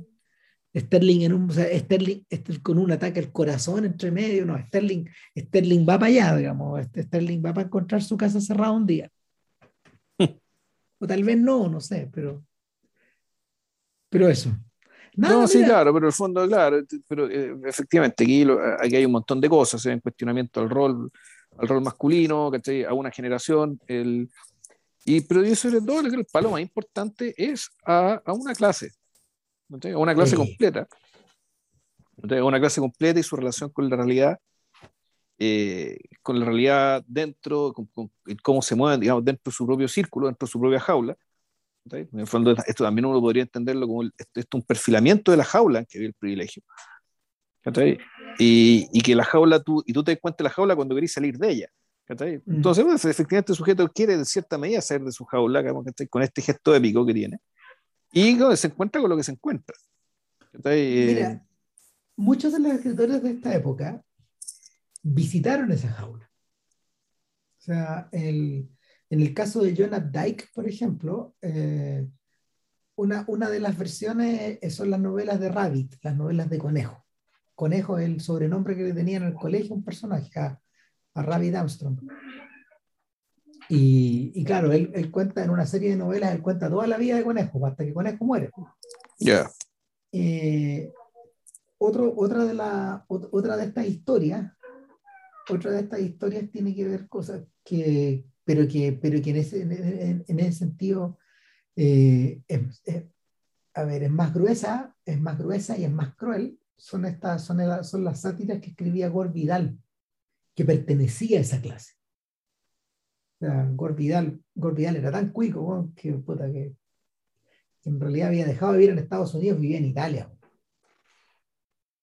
Sterling, en un, o sea, Sterling, Sterling con un ataque al corazón entre medio, no, Sterling, Sterling va para allá, digamos, este Sterling va para encontrar su casa cerrada un día. O tal vez no, no sé, pero, pero eso. Nada, no, sí, mira, claro, pero en el fondo, claro, pero eh, efectivamente aquí, lo- aquí hay un montón de cosas, hay un cuestionamiento al rol, al rol masculino, ¿cachai? a una generación, el, y, pero yo sobre todo creo que el palo más importante es a, a una clase, ¿cachai? a una clase Sí. completa, ¿cachai? a una clase completa y su relación con la realidad, eh, con la realidad dentro, con, con- cómo se mueven, digamos, dentro de su propio círculo, dentro de su propia jaula. ¿Cachai? En el fondo, esto también uno podría entenderlo como el- esto, esto es un perfilamiento de la jaula que vive el privilegio. ¿cachai? Y, y que la jaula, tú, y tú te das cuenta de la jaula cuando querés salir de ella. Mm. Entonces, pues, efectivamente, el sujeto quiere de cierta medida salir de su jaula con este gesto épico que tiene. Y se encuentra con lo que se encuentra. Eh, mira, muchos de los escritores de esta época visitaron esa jaula. O sea, el, en el caso de Jonah Dyke, por ejemplo, eh, una, una de las versiones eh, son las novelas de Rabbit, las novelas de Conejo. Conejo es el sobrenombre que le tenían en el colegio un personaje, a, a Rabbit Armstrong. Y, y claro, él, él cuenta en una serie de novelas, él cuenta toda la vida de Conejo, hasta que Conejo muere. ya. Eh, otro, otra, de la, ot- otra de estas historias, otra de estas historias tiene que ver cosas que pero que, pero que en, ese, en, ese sentido eh, es, a ver, es más gruesa, es más gruesa y es más cruel. Son, estas, son, son las sátiras que escribía Gore Vidal, que pertenecía a esa clase. O sea, Gore Vidal, era tan cuico que, puta, que, en realidad había dejado de vivir en Estados Unidos, vivía en Italia.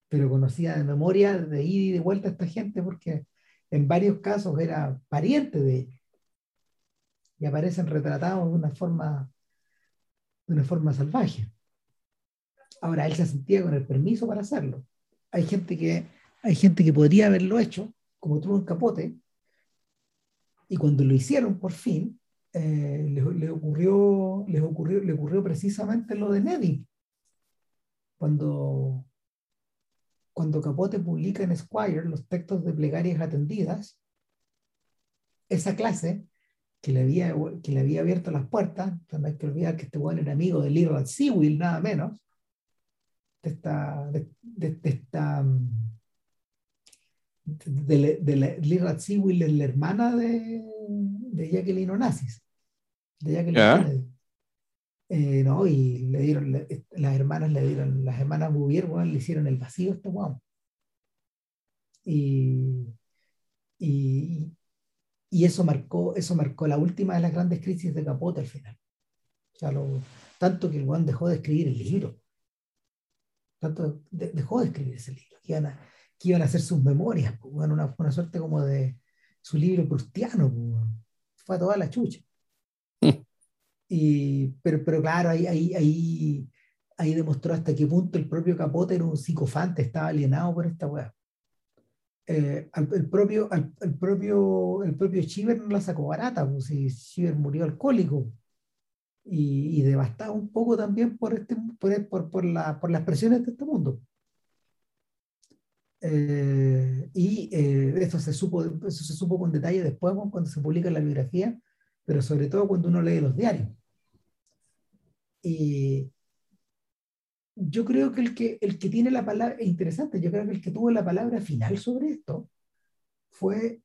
Pero conocía de memoria de ida y de vuelta a esta gente porque en varios casos era pariente de ellos. Y aparecen retratados de una forma, de una forma salvaje. Ahora, él se sentía con el permiso para hacerlo. Hay gente que, hay gente que podría haberlo hecho, como tuvo Capote, y cuando lo hicieron por fin, eh, le, ocurrió, les ocurrió, le ocurrió precisamente lo de Neddy. Cuando, cuando Capote publica en Squire los textos de plegarias atendidas, esa clase que le había, que le había abierto las puertas, no hay que olvidar que este buen era amigo de Leroy Sewell, nada menos, de esta, de, esta de, de, la, Sewell es la hermana de, de Jacqueline Onassis, de Jacqueline eh, no, y le dieron, las hermanas le dieron, las hermanas Bouvier, le hicieron el vacío a este guau. Y, y, y, eso marcó, eso marcó la última de las grandes crisis de Capote al final. O sea, lo, tanto que el Juan dejó de escribir el libro tanto dejó de escribir ese libro, que iban a, que iban a hacer sus memorias, una, una, suerte como de su libro prustiano, fue a toda la chucha. Y, pero, pero claro, ahí, ahí, ahí, ahí demostró hasta qué punto el propio Capote era un psicofante, estaba alienado por esta weá. Eh, el, propio, el, propio, el propio Chiver no la sacó barata, pues Chiver murió alcohólico y, devastado un poco también por, este, por, por, por, la, por las presiones de este mundo. Eh, y eh, esto, se supo, eso se supo con detalle después cuando se publica la biografía, pero sobre todo cuando uno lee los diarios. Y yo creo que el que, el que tiene la palabra, es interesante, yo creo que el que tuvo la palabra final sobre esto fue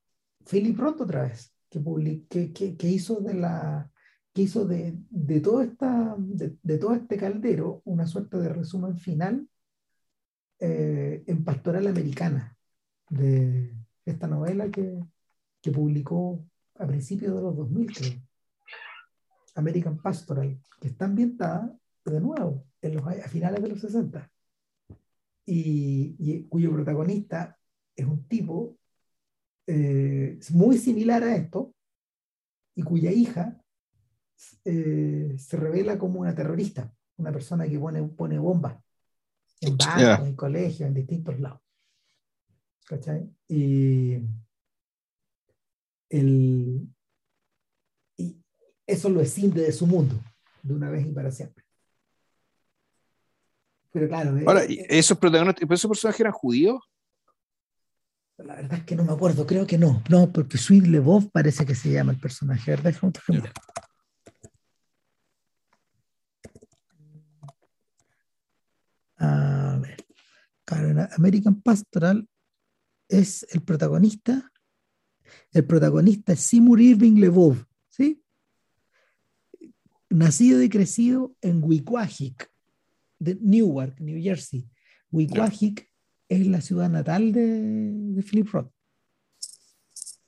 Philip Roth otra vez, que, que, que, que hizo de la, que hizo de, de todo, esta, de, todo este caldero una suerte de resumen final eh, en Pastoral Americana, de esta novela que, que publicó a principios de los 2000, creo. American Pastoral, que está ambientada de nuevo en los, a finales de los 60 y, y cuyo protagonista es un tipo eh, muy similar a esto y cuya hija eh, se revela como una terrorista, una persona que pone, pone bombas en bancos, en colegios, en distintos lados. ¿Cachai? Y, el, y eso lo escinde de su mundo, de una vez y para siempre. Pero claro. Eh, Ahora, eh, ¿esos protagonistas, esos personajes eran judíos? La verdad es que no me acuerdo, creo que no. No, porque Sweet Lebov parece que se llama el personaje, ¿verdad? A ver, claro, American Pastoral es el protagonista. El protagonista es Seymour Irving Levov, ¿sí? Nacido y crecido en Wequahic, de Newark, New Jersey. Wequahic es la ciudad natal de, Philip Roth.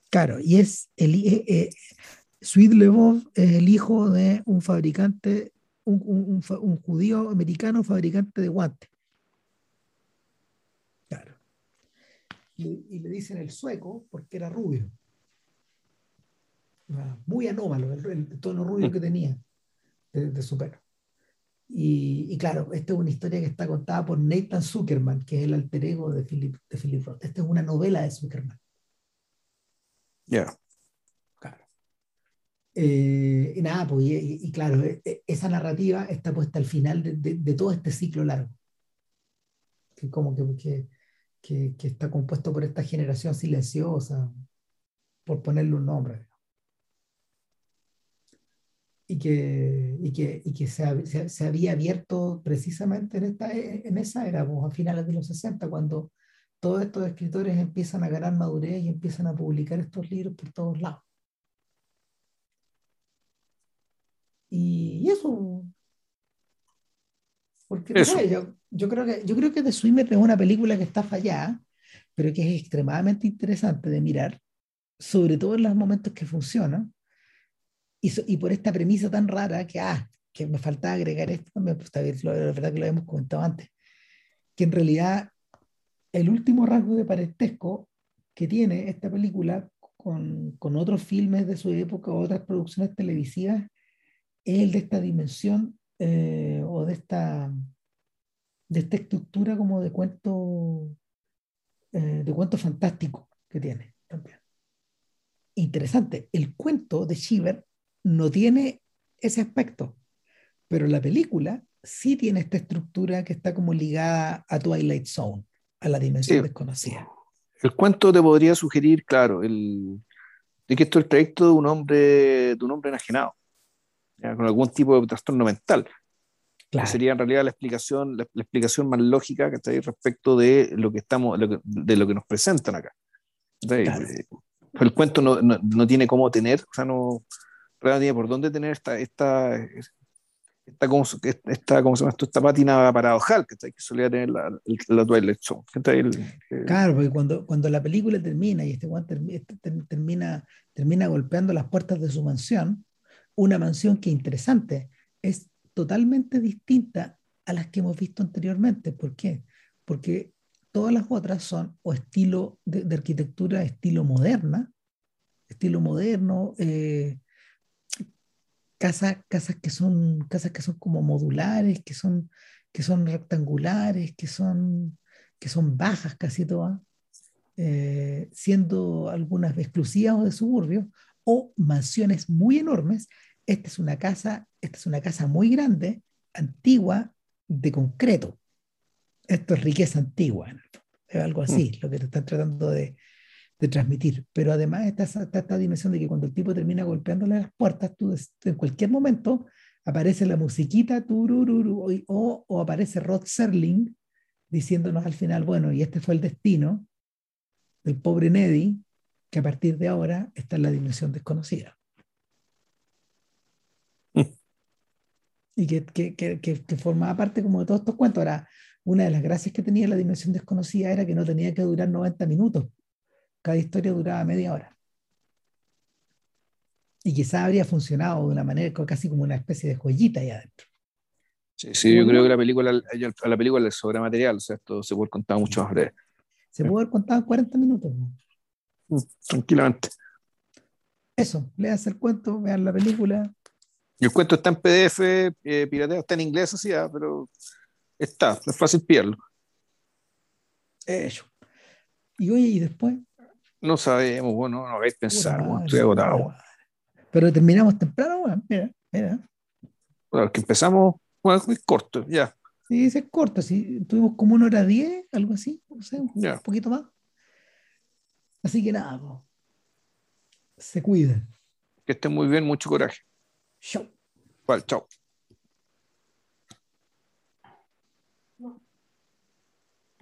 Claro, y es el eh, eh, Sweet Levov es el hijo de un fabricante un, judío americano fabricante de guantes. Claro. Y, le dicen el sueco porque era rubio. Muy anómalo el, tono rubio que tenía de, su pelo. Y, claro, esta es una historia que está contada por Nathan Zuckerman, que es el alter ego de Philip, de Philip Roth. Esta es una novela de Zuckerman. Ya. Eh, y nada, pues, y, claro, e, e, esa narrativa está puesta al final de, de, todo este ciclo largo. Que como que, que, que, está compuesto por esta generación silenciosa, por ponerle un nombre. Y que, y que, y que se, se, se, había abierto precisamente en, esta, en esa era, pues, a finales de los 60, cuando todos estos escritores empiezan a ganar madurez y empiezan a publicar estos libros por todos lados. Y eso. Porque yo, yo, creo que, yo creo que The Swimmer es una película que está fallada, pero que es extremadamente interesante de mirar, sobre todo en los momentos que funciona. Y, y por esta premisa tan rara que, ah, que me faltaba agregar esto también, pues, la verdad que lo hemos comentado antes, que en realidad el último rasgo de parentesco que tiene esta película con, con otros filmes de su época o otras producciones televisivas es el de esta dimensión eh, o de esta, de esta estructura como de cuento, eh, de cuento fantástico que tiene también. Interesante, el cuento de Shiver no tiene ese aspecto, pero la película sí tiene esta estructura que está como ligada a Twilight Zone, a la dimensión desconocida. El cuento te podría sugerir, claro, el, de que esto es el trayecto de un hombre, de un hombre enajenado con algún tipo de trastorno mental. Claro. sería en realidad la explicación, la, explicación más lógica que está ahí respecto de lo que estamos, de lo que nos presentan acá. Eh, el cuento no, no, tiene cómo tener, o sea, no, por dónde tener esta, esta, esta, como, esta, ¿cómo se llama esto? esta pátina paradojal que, que solía tener la, la Twilight Zone. Claro, porque cuando, cuando la película termina y este Juan este termina, termina golpeando las puertas de su mansión, una mansión que interesante, es totalmente distinta a las que hemos visto anteriormente. ¿Por qué? Porque todas las otras son o estilo de, arquitectura, estilo moderna, estilo moderno, eh, casas, casas, que son, casas que son como modulares, que son, que son rectangulares, que son, que son bajas casi todas, eh, siendo algunas exclusivas o de suburbio, o mansiones muy enormes. Esta es una casa, esta es una casa muy grande, antigua, de concreto. Esto es riqueza antigua, es algo mm. así, lo que te están tratando de, de transmitir. Pero además está, esta dimensión de que cuando el tipo termina golpeándole las puertas, tú en cualquier momento aparece la musiquita turururu, o, o aparece Rod Serling diciéndonos al final, bueno, y este fue el destino del pobre Neddy, que a partir de ahora está en la dimensión desconocida. Y que, que, que, que, formaba parte como de todos estos cuentos. Ahora, una de las gracias que tenía la dimensión desconocida era que no tenía que durar 90 minutos. Cada historia duraba media hora. Y quizá habría funcionado de una manera casi como una especie de joyita ahí adentro. Sí, sí yo creo que la película, a la película le sobra material, o sea, esto se puede contar mucho más breve. Se puede haber contado en 40 minutos. Mm, tranquilamente. Eso, leas el cuento, vean la película. Y el cuento está en PDF, eh, pirateado, está en inglés, así, ah, pero está, es fácil pillarlo. Eso. Y oye, ¿y después? No sabemos, bueno, no a pensar, estoy agotado. Pero terminamos temprano, bueno, mira, mira. Bueno, que empezamos, bueno, es corto, ya. Sí, es corto, sí. Tuvimos como una hora diez, algo así, no sé, un poquito más. Así que nada, se cuiden. Que estén muy bien, mucho coraje. Chao. Vale, chao.